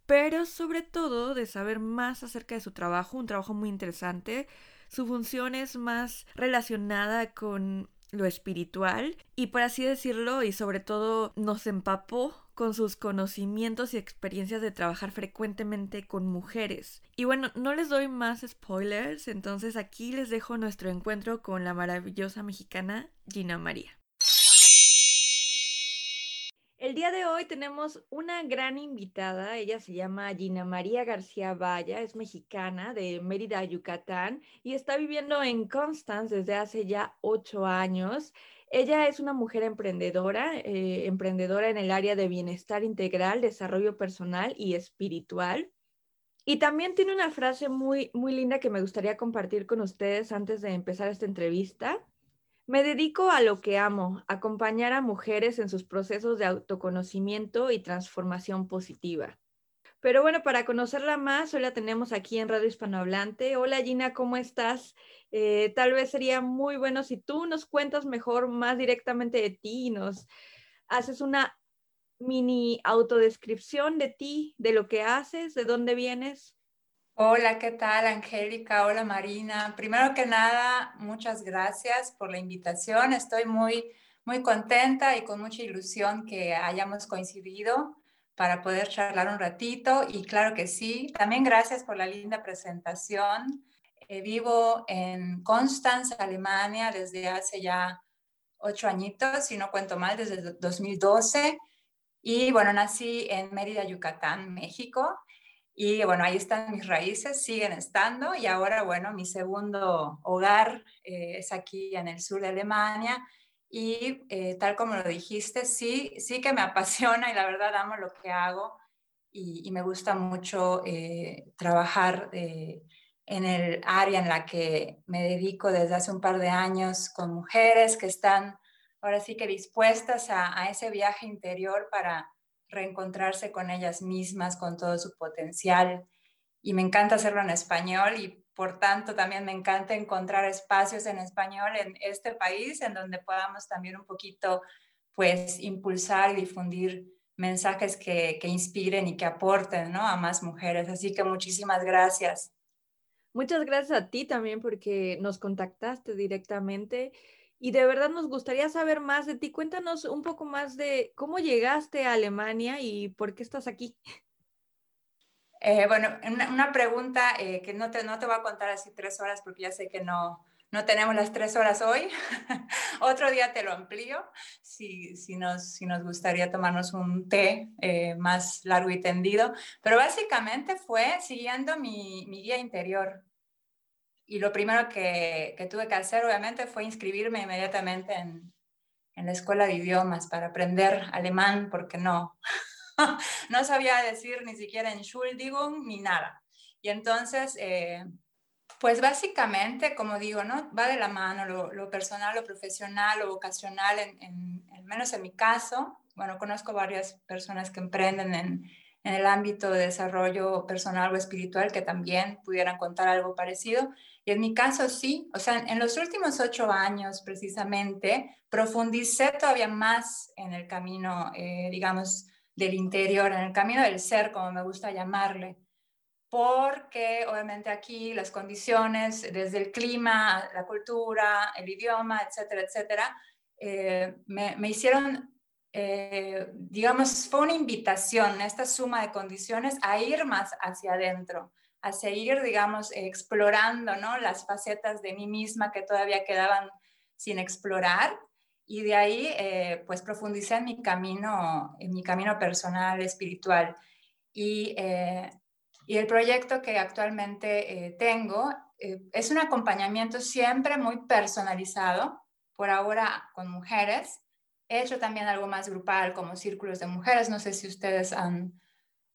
pero sobre todo de saber más acerca de su trabajo, un trabajo muy interesante. Su función es más relacionada con lo espiritual y por así decirlo y sobre todo nos empapó con sus conocimientos y experiencias de trabajar frecuentemente con mujeres. Y bueno, no les doy más spoilers, entonces aquí les dejo nuestro encuentro con la maravillosa mexicana Gina María. El día de hoy tenemos una gran invitada, ella se llama Gina María García Valla, es mexicana de Mérida, Yucatán, y está viviendo en Constance desde hace ya ocho años. Ella es una mujer emprendedora, eh, emprendedora en el área de bienestar integral, desarrollo personal y espiritual. Y también tiene una frase muy, muy linda que me gustaría compartir con ustedes antes de empezar esta entrevista. Me dedico a lo que amo, acompañar a mujeres en sus procesos de autoconocimiento y transformación positiva. Pero bueno, para conocerla más, hoy la tenemos aquí en Radio Hispanohablante. Hola Gina, ¿cómo estás? Eh, tal vez sería muy bueno si tú nos cuentas mejor, más directamente de ti y nos haces una mini autodescripción de ti, de lo que haces, de dónde vienes. Hola, ¿qué tal, Angélica? Hola, Marina. Primero que nada, muchas gracias por la invitación. Estoy muy, muy contenta y con mucha ilusión que hayamos coincidido para poder charlar un ratito. Y claro que sí, también gracias por la linda presentación. Eh, vivo en Constanz, Alemania, desde hace ya ocho añitos, si no cuento mal, desde 2012. Y bueno, nací en Mérida, Yucatán, México. Y bueno, ahí están mis raíces, siguen estando y ahora, bueno, mi segundo hogar eh, es aquí en el sur de Alemania y eh, tal como lo dijiste, sí, sí que me [LAUGHS] apasiona y la verdad amo lo que hago y, me gusta mucho eh, trabajar en el área en la que me dedico desde hace un par de años con mujeres que están ahora sí que dispuestas a, a ese viaje interior para reencontrarse con ellas mismas, con todo su potencial. Y me encanta hacerlo en español y por tanto también me encanta encontrar espacios en español en este país en donde podamos también un poquito pues impulsar y difundir mensajes que, que inspiren y que aporten ¿no? a más mujeres. Así que muchísimas gracias. Muchas gracias a ti también porque nos contactaste directamente y de verdad nos gustaría saber más de ti. Cuéntanos un poco más de cómo llegaste a Alemania y por qué estás aquí. Eh, bueno, una, pregunta eh, que no te, no te voy a contar así tres horas porque ya sé que no, no tenemos las tres horas hoy. [LAUGHS] Otro día te lo amplío si, si, nos, si nos gustaría tomarnos un té eh, más largo y tendido. Pero básicamente fue siguiendo mi, mi guía interior y lo primero que, que, tuve que hacer, obviamente, fue inscribirme inmediatamente en, en, la escuela de idiomas para aprender alemán, porque no, [LAUGHS] no sabía decir ni siquiera Entschuldigung ni nada. Y entonces, eh, pues básicamente, como digo, ¿no? va de la mano lo, lo personal, lo profesional, lo vocacional, en, en, al menos en mi caso. Bueno, conozco varias personas que emprenden en, en el ámbito de desarrollo personal o espiritual que también pudieran contar algo parecido. Y en mi caso sí, o sea, en los últimos ocho años precisamente profundicé todavía más en el camino, eh, digamos, del interior, en el camino del ser, como me gusta llamarle, porque obviamente aquí las condiciones, desde el clima, la cultura, el idioma, etcétera, etcétera, eh, me, me, hicieron, eh, digamos, fue una invitación, esta suma de condiciones a ir más hacia adentro a seguir, digamos, explorando ¿no? las facetas de mí misma que todavía quedaban sin explorar. Y de ahí, eh, pues, profundicé en mi camino, en mi camino personal, espiritual. Y, eh, y el proyecto que actualmente eh, tengo es un acompañamiento siempre muy personalizado, por ahora con mujeres. He hecho también algo más grupal, como círculos de mujeres. No sé si ustedes han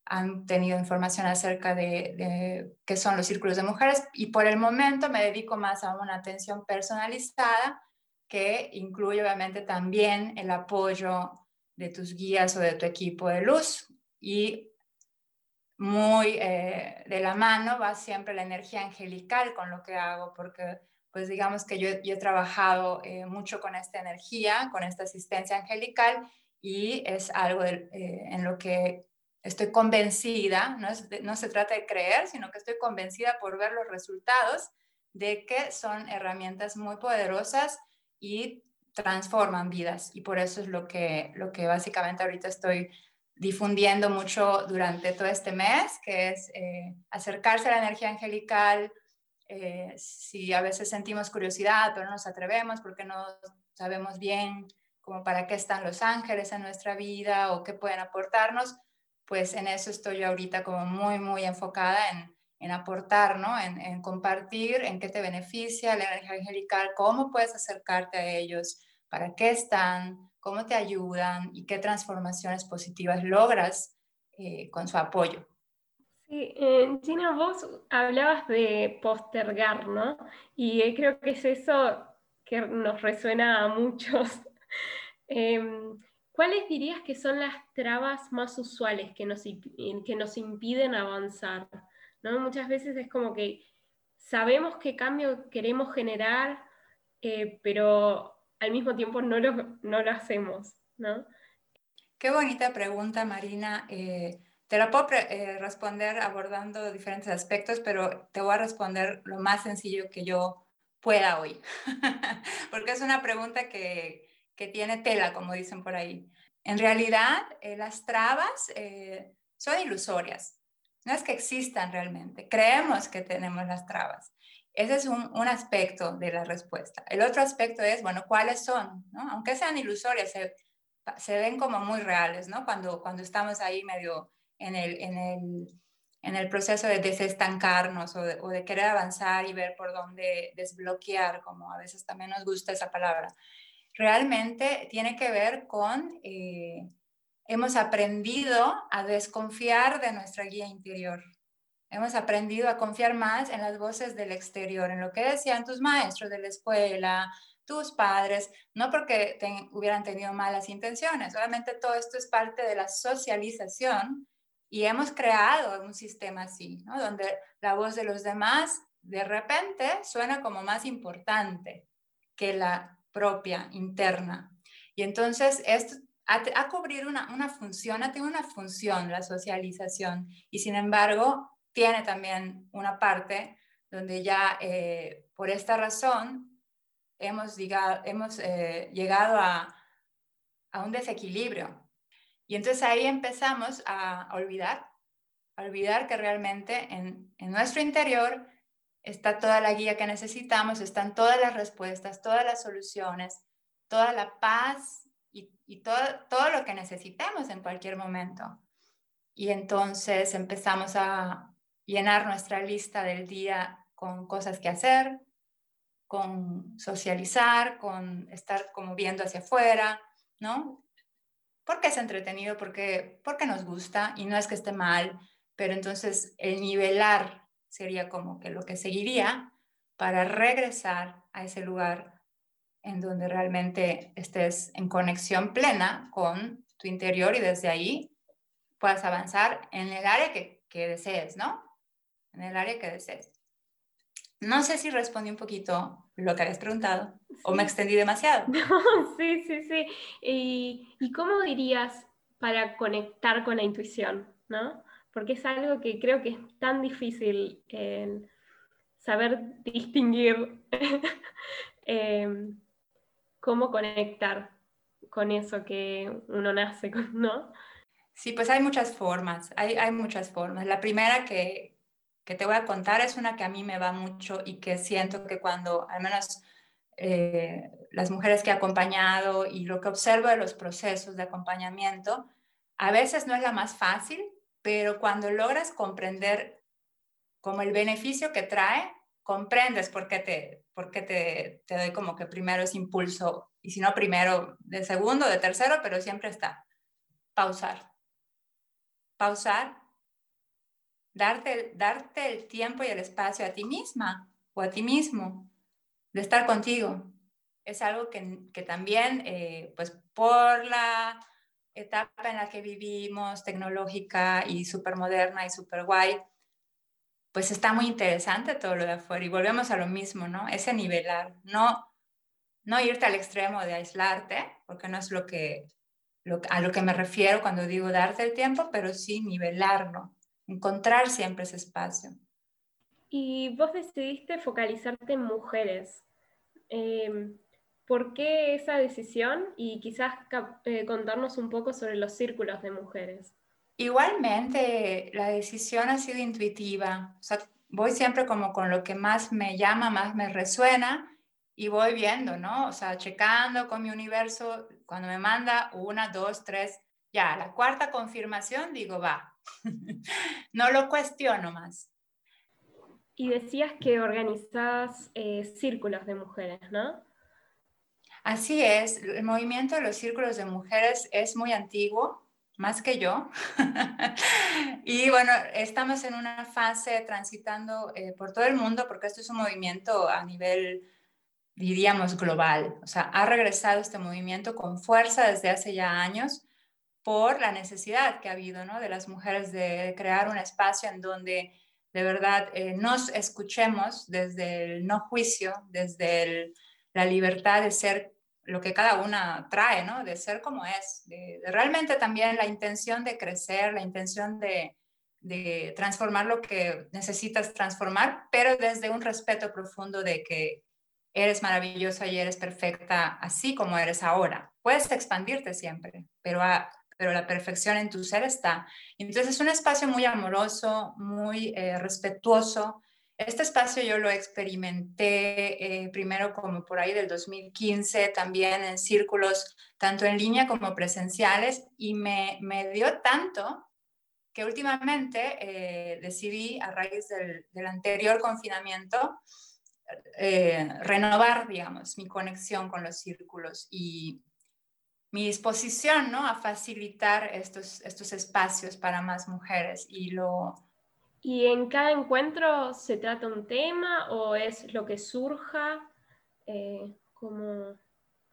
han tenido información acerca de, qué son los círculos de mujeres y por el momento me dedico más a una atención personalizada que incluye obviamente también el apoyo de tus guías o de tu equipo de luz y muy eh, de la mano va siempre la energía angelical con lo que hago porque pues digamos que yo, he trabajado eh, mucho con esta energía, con esta asistencia angelical y es algo eh, en lo que estoy convencida, no, no se trata de creer, sino que estoy convencida por ver los resultados de que son herramientas muy poderosas y transforman vidas. Y por eso es lo que, lo que básicamente ahorita estoy difundiendo mucho durante todo este mes, que es eh, acercarse a la energía angelical. Eh, si a veces sentimos curiosidad, pero no nos atrevemos porque no sabemos bien como para qué están los ángeles en nuestra vida o qué pueden aportarnos, pues en eso estoy yo ahorita como muy, muy enfocada en, en aportar, ¿no? En, compartir en qué te beneficia la energía angelical, cómo puedes acercarte a ellos, para qué están, cómo te ayudan y qué transformaciones positivas logras eh, con su apoyo. Sí, eh, Gina, vos hablabas de postergar, ¿no? Y eh, creo que es eso que nos resuena a muchos. [LAUGHS] eh, ¿Cuáles dirías que son las trabas más usuales que nos, que nos impiden avanzar? ¿no? Muchas veces es como que sabemos qué cambio queremos generar, eh, pero al mismo tiempo no lo, no lo hacemos. ¿no? Qué bonita pregunta, Marina. Eh, te la puedo eh, responder abordando diferentes aspectos, pero te voy a responder lo más sencillo que yo pueda hoy, [LAUGHS] porque es una pregunta que, que, tiene tela, como dicen por ahí. En realidad, eh, las trabas son ilusorias, no es que existan realmente, creemos que tenemos las trabas. Ese es un, un, aspecto de la respuesta. El otro aspecto es, bueno, ¿cuáles son? ¿no? Aunque sean ilusorias, se, se, ven como muy reales, ¿no? Cuando, cuando estamos ahí medio en el, en el, en el proceso de desestancarnos o de, o de, querer avanzar y ver por dónde desbloquear, como a veces también nos gusta esa palabra. Realmente tiene que ver con, eh, hemos aprendido a desconfiar de nuestra guía interior, Hemos aprendido a confiar más en las voces del exterior, en lo que decían tus maestros de la escuela, tus padres, no porque hubieran tenido malas intenciones, solamente todo esto es parte de la socialización y hemos creado un sistema así, ¿no? donde la voz de los demás de repente suena como más importante que la propia interna. Y entonces esto a, cubrir una, una función, ha tenido una función la socialización y sin embargo tiene también una parte donde ya eh, por esta razón hemos llegado, hemos, eh, llegado a, a, un desequilibrio. Y entonces ahí empezamos a, olvidar, olvidar que realmente en, en, nuestro interior está toda la guía que necesitamos, están todas las respuestas, todas las soluciones, toda la paz y, y todo, todo lo que necesitemos en cualquier momento. Y entonces empezamos a, llenar nuestra lista del día con cosas que hacer, con socializar, con estar como viendo hacia afuera, ¿no? Porque es entretenido, porque, porque nos gusta y no es que esté mal, pero entonces el nivelar sería como que lo que seguiría para regresar a ese lugar en donde realmente estés en conexión plena con tu interior y desde ahí puedas avanzar en el área que, que desees, ¿no? en el área que desees. No sé si respondí un poquito lo que habías preguntado o me extendí demasiado. [LAUGHS] sí, sí, sí. Y, ¿Y cómo dirías para conectar con la intuición? ¿no? Porque es algo que creo que es tan difícil en saber distinguir [LAUGHS] em, cómo conectar con eso que uno nace con, ¿no? Sí, pues hay muchas formas, hay, hay muchas formas. La primera que, que te voy a contar es una que a mí me va mucho y que siento que cuando, al menos eh, las mujeres que he acompañado y lo que observo de los procesos de acompañamiento, a veces no es la más fácil, pero cuando logras comprender como el beneficio que trae, comprendes por qué te, por qué te, te doy como que primero ese impulso, y si no primero, de segundo, de tercero, pero siempre está. Pausar. Pausar darte, darte el tiempo y el espacio a ti misma o a ti mismo de estar contigo. Es algo que, que también, eh, pues por la etapa en la que vivimos, tecnológica y súper moderna y súper guay, pues está muy interesante todo lo de afuera. Y volvemos a lo mismo, ¿no? Ese nivelar, no, no irte al extremo de aislarte, porque no es lo que, lo, a lo que me refiero cuando digo darte el tiempo, pero sí nivelarlo encontrar siempre ese espacio. Y vos decidiste focalizarte en mujeres. Em, ¿Por qué esa decisión? Y quizás eh, contarnos un poco sobre los círculos de mujeres. Igualmente, la decisión ha sido intuitiva. O sea, voy siempre como con lo que más me llama, más me resuena y voy viendo, ¿no? O sea, checando con mi universo, cuando me manda una, dos, tres, ya, la cuarta confirmación, digo, va, [LAUGHS] no lo cuestiono más. Y decías que organizas eh, círculos de mujeres, ¿no? Así es, el movimiento de los círculos de mujeres es muy antiguo, más que yo. [LAUGHS] y bueno, estamos en una fase transitando eh, por todo el mundo, porque esto es un movimiento a nivel, diríamos, global. O sea, ha regresado este movimiento con fuerza desde hace ya años por la necesidad que ha habido ¿no? de las mujeres de crear un espacio en donde de verdad eh, nos escuchemos desde el no juicio, desde la libertad de ser lo que cada una trae, ¿no? De ser como es, de, realmente también la intención de crecer, la intención de, de, transformar lo que necesitas transformar, pero desde un respeto profundo de que eres maravillosa y eres perfecta así como eres ahora. Puedes expandirte siempre, pero, pero la perfección en tu ser está. Entonces es un espacio muy amoroso, muy eh, respetuoso, este espacio yo lo experimenté eh, primero como por ahí del 2015, también en círculos tanto en línea como presenciales, y me, me dio tanto que últimamente eh, decidí, a raíz del, del anterior confinamiento, eh, renovar, digamos, mi conexión con los círculos y mi disposición ¿no? a facilitar estos, estos espacios para más mujeres. Y lo, ¿Y en cada encuentro se trata un tema o es lo que surja? Eh, como...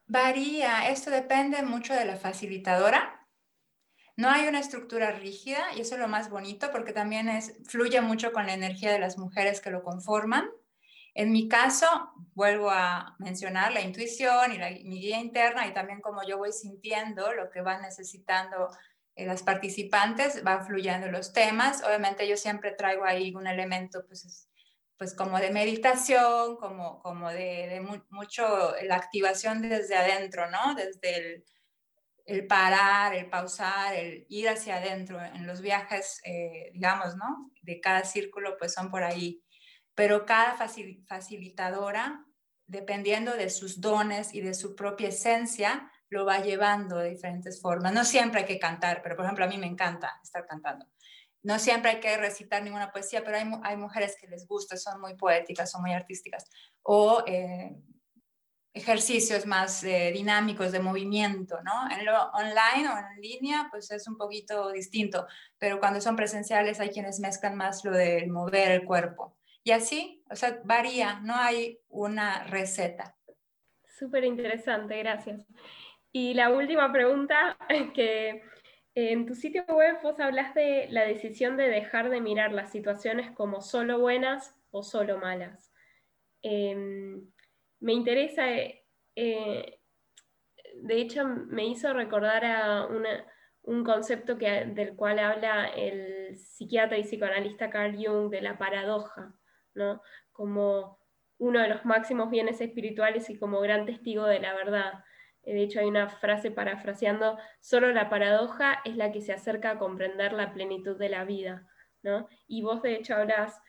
Varía, esto depende mucho de la facilitadora. No hay una estructura rígida y eso es lo más bonito porque también es, fluye mucho con la energía de las mujeres que lo conforman. En mi caso, vuelvo a mencionar la intuición y la, mi guía interna y también como yo voy sintiendo lo que van necesitando eh, las participantes, van fluyendo los temas. Obviamente yo siempre traigo ahí un elemento, pues, pues como de meditación, como, como de, mucho la activación desde adentro, ¿no? Desde el, el, parar, el pausar, el ir hacia adentro. En los viajes, eh, digamos, ¿no? De cada círculo, pues son por ahí. Pero cada facilitadora, dependiendo de sus dones y de su propia esencia, lo va llevando de diferentes formas. No siempre hay que cantar, pero por ejemplo a mí me encanta estar cantando. No siempre hay que recitar ninguna poesía, pero hay, hay mujeres que les gusta, son muy poéticas, son muy artísticas. O eh, ejercicios más eh, dinámicos de movimiento, ¿no? En lo online o en línea, pues es un poquito distinto, pero cuando son presenciales hay quienes mezclan más lo de mover el cuerpo. Y así, o sea, varía, no hay una receta. Súper interesante, gracias. Y la última pregunta, [LAUGHS] que en tu sitio web vos hablas de la decisión de dejar de mirar las situaciones como solo buenas o solo malas. Em, me interesa, eh, de hecho me hizo recordar a un concepto que, del cual habla el psiquiatra y psicoanalista Carl Jung de la paradoja, ¿no? como uno de los máximos bienes espirituales y como gran testigo de la verdad. De hecho, hay una frase parafraseando, solo la paradoja es la que se acerca a comprender la plenitud de la vida. ¿no? Y vos, de hecho, hablas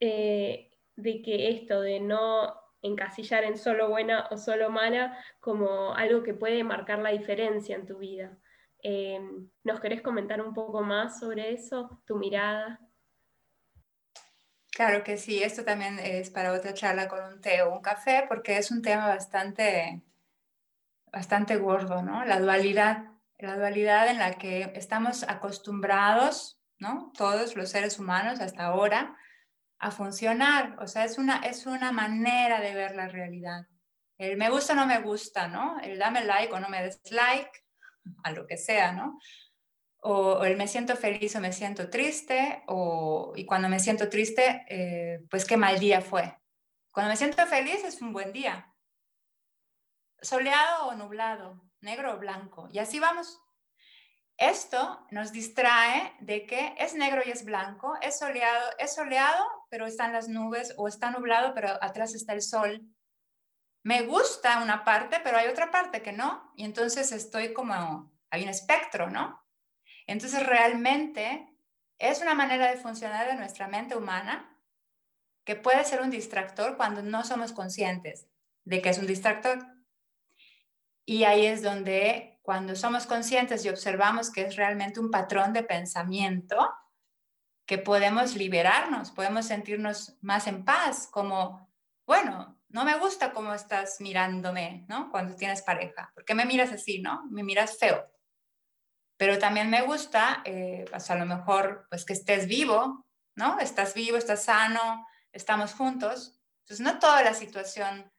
eh, de que esto de no encasillar en solo buena o solo mala como algo que puede marcar la diferencia en tu vida. Eh, ¿Nos querés comentar un poco más sobre eso, tu mirada? Claro que sí, esto también es para otra charla con un té o un café, porque es un tema bastante bastante gordo, ¿no? La dualidad, la dualidad en la que estamos acostumbrados, ¿no? Todos los seres humanos hasta ahora a funcionar, o sea, es una, es una manera de ver la realidad. El me gusta o no me gusta, ¿no? El dame like o no me des like, a lo que sea, ¿no? O, el me siento feliz o me siento triste, o, y cuando me siento triste, eh, pues qué mal día fue. Cuando me siento feliz es un buen día, soleado o nublado, negro o blanco. Y así vamos. Esto nos distrae de que es negro y es blanco, es soleado, es soleado, pero están las nubes, o está nublado, pero atrás está el sol. Me gusta una parte, pero hay otra parte que no, y entonces estoy como, hay un espectro, ¿no? Entonces realmente es una manera de funcionar de nuestra mente humana que puede ser un distractor cuando no somos conscientes de que es un distractor. Y ahí es donde cuando somos conscientes y observamos que es realmente un patrón de pensamiento, que podemos liberarnos, podemos sentirnos más en paz, como, bueno, no me gusta cómo estás mirándome, ¿no? Cuando tienes pareja, porque me miras así, ¿no? Me miras feo. Pero también me gusta, eh, pues a lo mejor, pues que estés vivo, ¿no? Estás vivo, estás sano, estamos juntos. Entonces, no toda la situación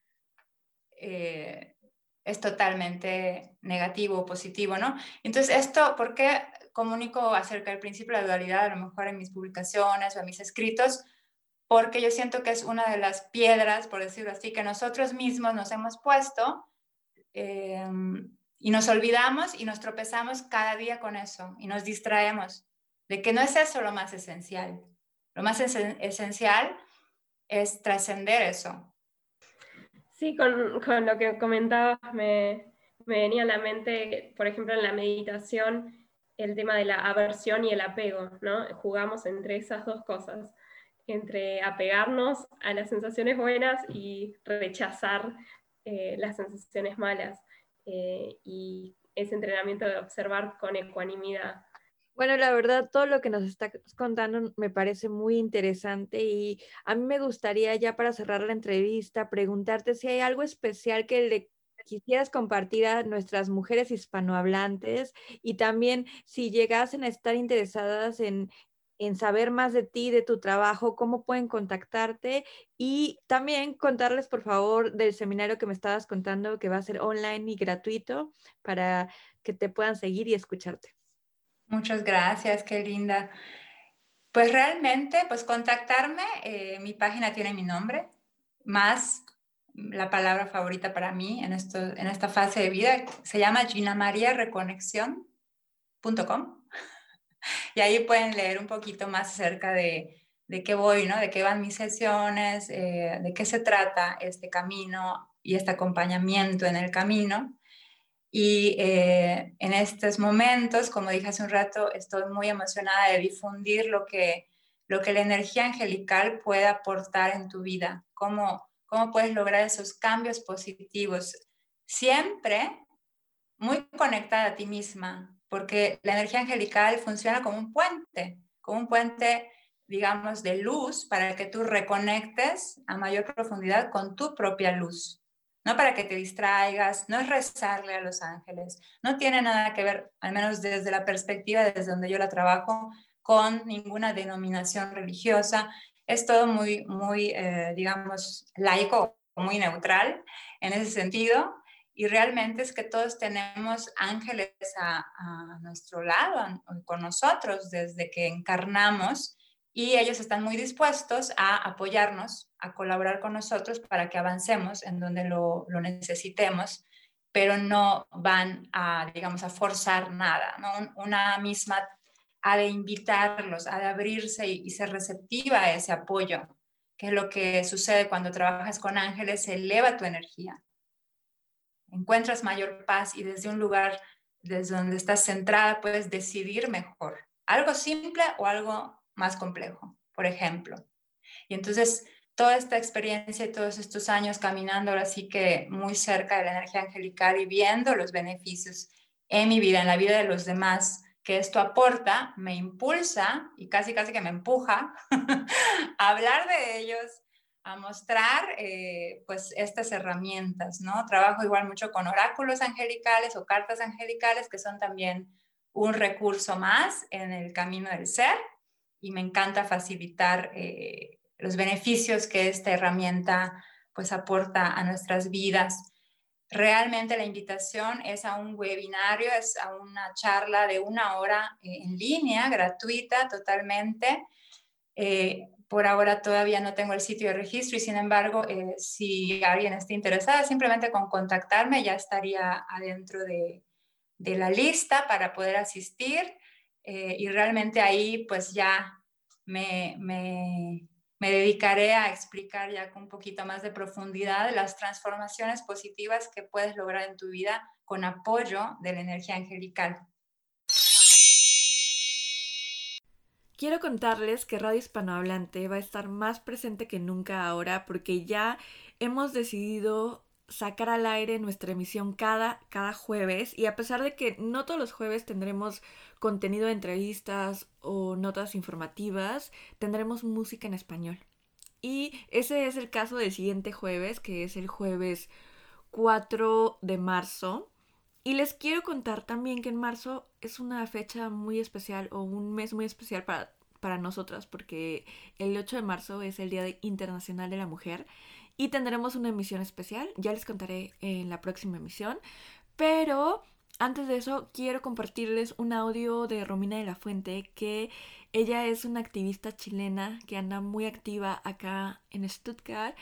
eh, es totalmente negativo o positivo, ¿no? Entonces, esto, ¿por qué comunico acerca del principio de la dualidad, a lo mejor en mis publicaciones o en mis escritos? Porque yo siento que es una de las piedras, por decirlo así, que nosotros mismos nos hemos puesto em, y nos olvidamos y nos tropezamos cada día con eso y nos distraemos de que no es eso lo más esencial. Lo más esencial es trascender eso. Sí, con, con, lo que comentabas me, me venía a la mente, por ejemplo, en la meditación, el tema de la aversión y el apego, ¿no? Jugamos entre esas dos cosas, entre apegarnos a las sensaciones buenas y rechazar eh, las sensaciones malas. Eh, y ese entrenamiento de observar con ecuanimidad. Bueno, la verdad, todo lo que nos estás contando me parece muy interesante y a mí me gustaría ya para cerrar la entrevista preguntarte si hay algo especial que le quisieras compartir a nuestras mujeres hispanohablantes y también si llegasen a estar interesadas en, en saber más de ti, de tu trabajo, cómo pueden contactarte y también contarles, por favor, del seminario que me estabas contando que va a ser online y gratuito para que te puedan seguir y escucharte. Muchas gracias, qué linda. Pues realmente, pues contactarme, eh, mi página tiene mi nombre, más la palabra favorita para mí en, esto, en esta fase de vida, se llama ginamariareconexión.com y ahí pueden leer un poquito más acerca de, de qué voy, ¿no? de qué van mis sesiones, eh, de qué se trata este camino y este acompañamiento en el camino. Y eh, en estos momentos, como dije hace un rato, estoy muy emocionada de difundir lo que, lo que la energía angelical puede aportar en tu vida, cómo, cómo puedes lograr esos cambios positivos, siempre muy conectada a ti misma, porque la energía angelical funciona como un puente, como un puente, digamos, de luz para que tú reconectes a mayor profundidad con tu propia luz no para que te distraigas, no es rezarle a los ángeles, no tiene nada que ver, al menos desde la perspectiva desde donde yo la trabajo, con ninguna denominación religiosa. Es todo muy, muy, eh, digamos, laico, muy neutral en ese sentido. Y realmente es que todos tenemos ángeles a, nuestro lado, con nosotros, desde que encarnamos y ellos están muy dispuestos a apoyarnos, a colaborar con nosotros para que avancemos en donde lo, necesitemos, pero no van a, digamos, a forzar nada. Una misma ha de invitarlos, ha de abrirse y, ser receptiva a ese apoyo, que es lo que sucede cuando trabajas con ángeles, eleva tu energía, encuentras mayor paz y desde un lugar desde donde estás centrada puedes decidir mejor, algo simple o algo más complejo, por ejemplo. Y entonces, toda esta experiencia y todos estos años caminando ahora sí que muy cerca de la energía angelical y viendo los beneficios en mi vida, en la vida de los demás, que esto aporta, me impulsa y casi casi que me empuja [LAUGHS] a hablar de ellos, a mostrar eh, pues estas herramientas, ¿no? Trabajo igual mucho con oráculos angelicales o cartas angelicales, que son también un recurso más en el camino del ser y me encanta facilitar eh, los beneficios que esta herramienta pues aporta a nuestras vidas. Realmente la invitación es a un webinario, es a una charla de una hora eh, en línea, gratuita totalmente. Por ahora todavía no tengo el sitio de registro y sin embargo, si alguien está interesada, simplemente con contactarme ya estaría adentro de, de la lista para poder asistir. Eh, y realmente ahí pues ya me, me, me, dedicaré a explicar ya con un poquito más de profundidad las transformaciones positivas que puedes lograr en tu vida con apoyo de la energía angelical. Quiero contarles que Radio Hispanohablante va a estar más presente que nunca ahora porque ya hemos decidido sacar al aire nuestra emisión cada, cada jueves y a pesar de que no todos los jueves tendremos contenido de entrevistas o notas informativas, tendremos música en español. Y ese es el caso del siguiente jueves, que es el jueves 4 de marzo. Y les quiero contar también que en marzo es una fecha muy especial o un mes muy especial para, para nosotras, porque el 8 de marzo es el Día Internacional de la Mujer y tendremos una emisión especial, ya les contaré en la próxima emisión, pero antes de eso quiero compartirles un audio de Romina de la Fuente, que ella es una activista chilena que anda muy activa acá en Stuttgart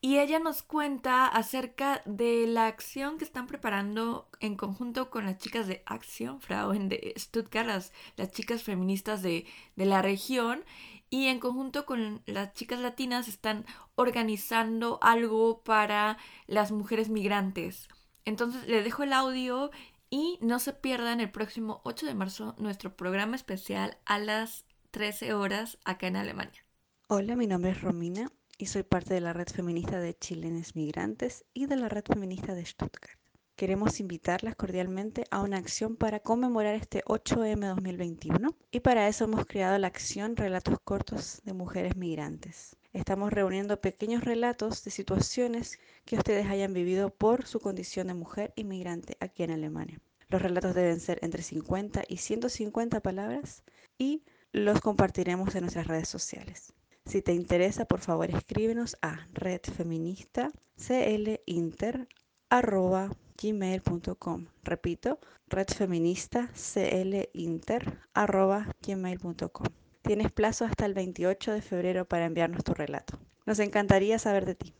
y ella nos cuenta acerca de la acción que están preparando en conjunto con las chicas de Acción Frauen de Stuttgart, las, las chicas feministas de, de la región, y en conjunto con las chicas latinas están organizando algo para las mujeres migrantes. Entonces le dejo el audio y no se pierdan el próximo 8 de marzo nuestro programa especial a las 13 horas acá en Alemania. Hola, mi nombre es Romina y soy parte de la Red Feminista de Chilenes Migrantes y de la Red Feminista de Stuttgart. Queremos invitarlas cordialmente a una acción para conmemorar este 8M 2021 y para eso hemos creado la acción Relatos Cortos de Mujeres Migrantes. Estamos reuniendo pequeños relatos de situaciones que ustedes hayan vivido por su condición de mujer inmigrante aquí en Alemania. Los relatos deben ser entre 50 y 150 palabras y los compartiremos en nuestras redes sociales. Si te interesa, por favor escríbenos a redfeministaclinter.gmail.com Repito, redfeministaclinter.gmail.com Tienes plazo hasta el 28 de febrero para enviarnos tu relato. Nos encantaría saber de ti.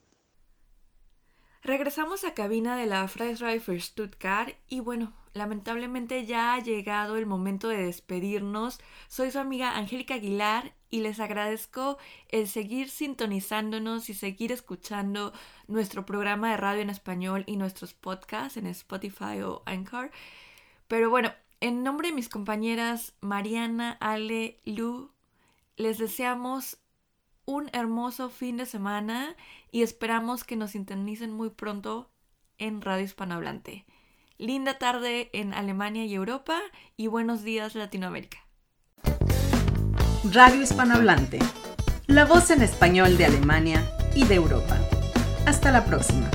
Regresamos a cabina de la Freisreich für Stuttgart y bueno, lamentablemente ya ha llegado el momento de despedirnos. Soy su amiga Angélica Aguilar y les agradezco el seguir sintonizándonos y seguir escuchando nuestro programa de radio en español y nuestros podcasts en Spotify o Anchor. Pero bueno, en nombre de mis compañeras Mariana, Ale, Lu, les deseamos un hermoso fin de semana y esperamos que nos sintonicen muy pronto en Radio Hispanohablante. Linda tarde en Alemania y Europa y buenos días Latinoamérica. Radio Hispanohablante, la voz en español de Alemania y de Europa. Hasta la próxima.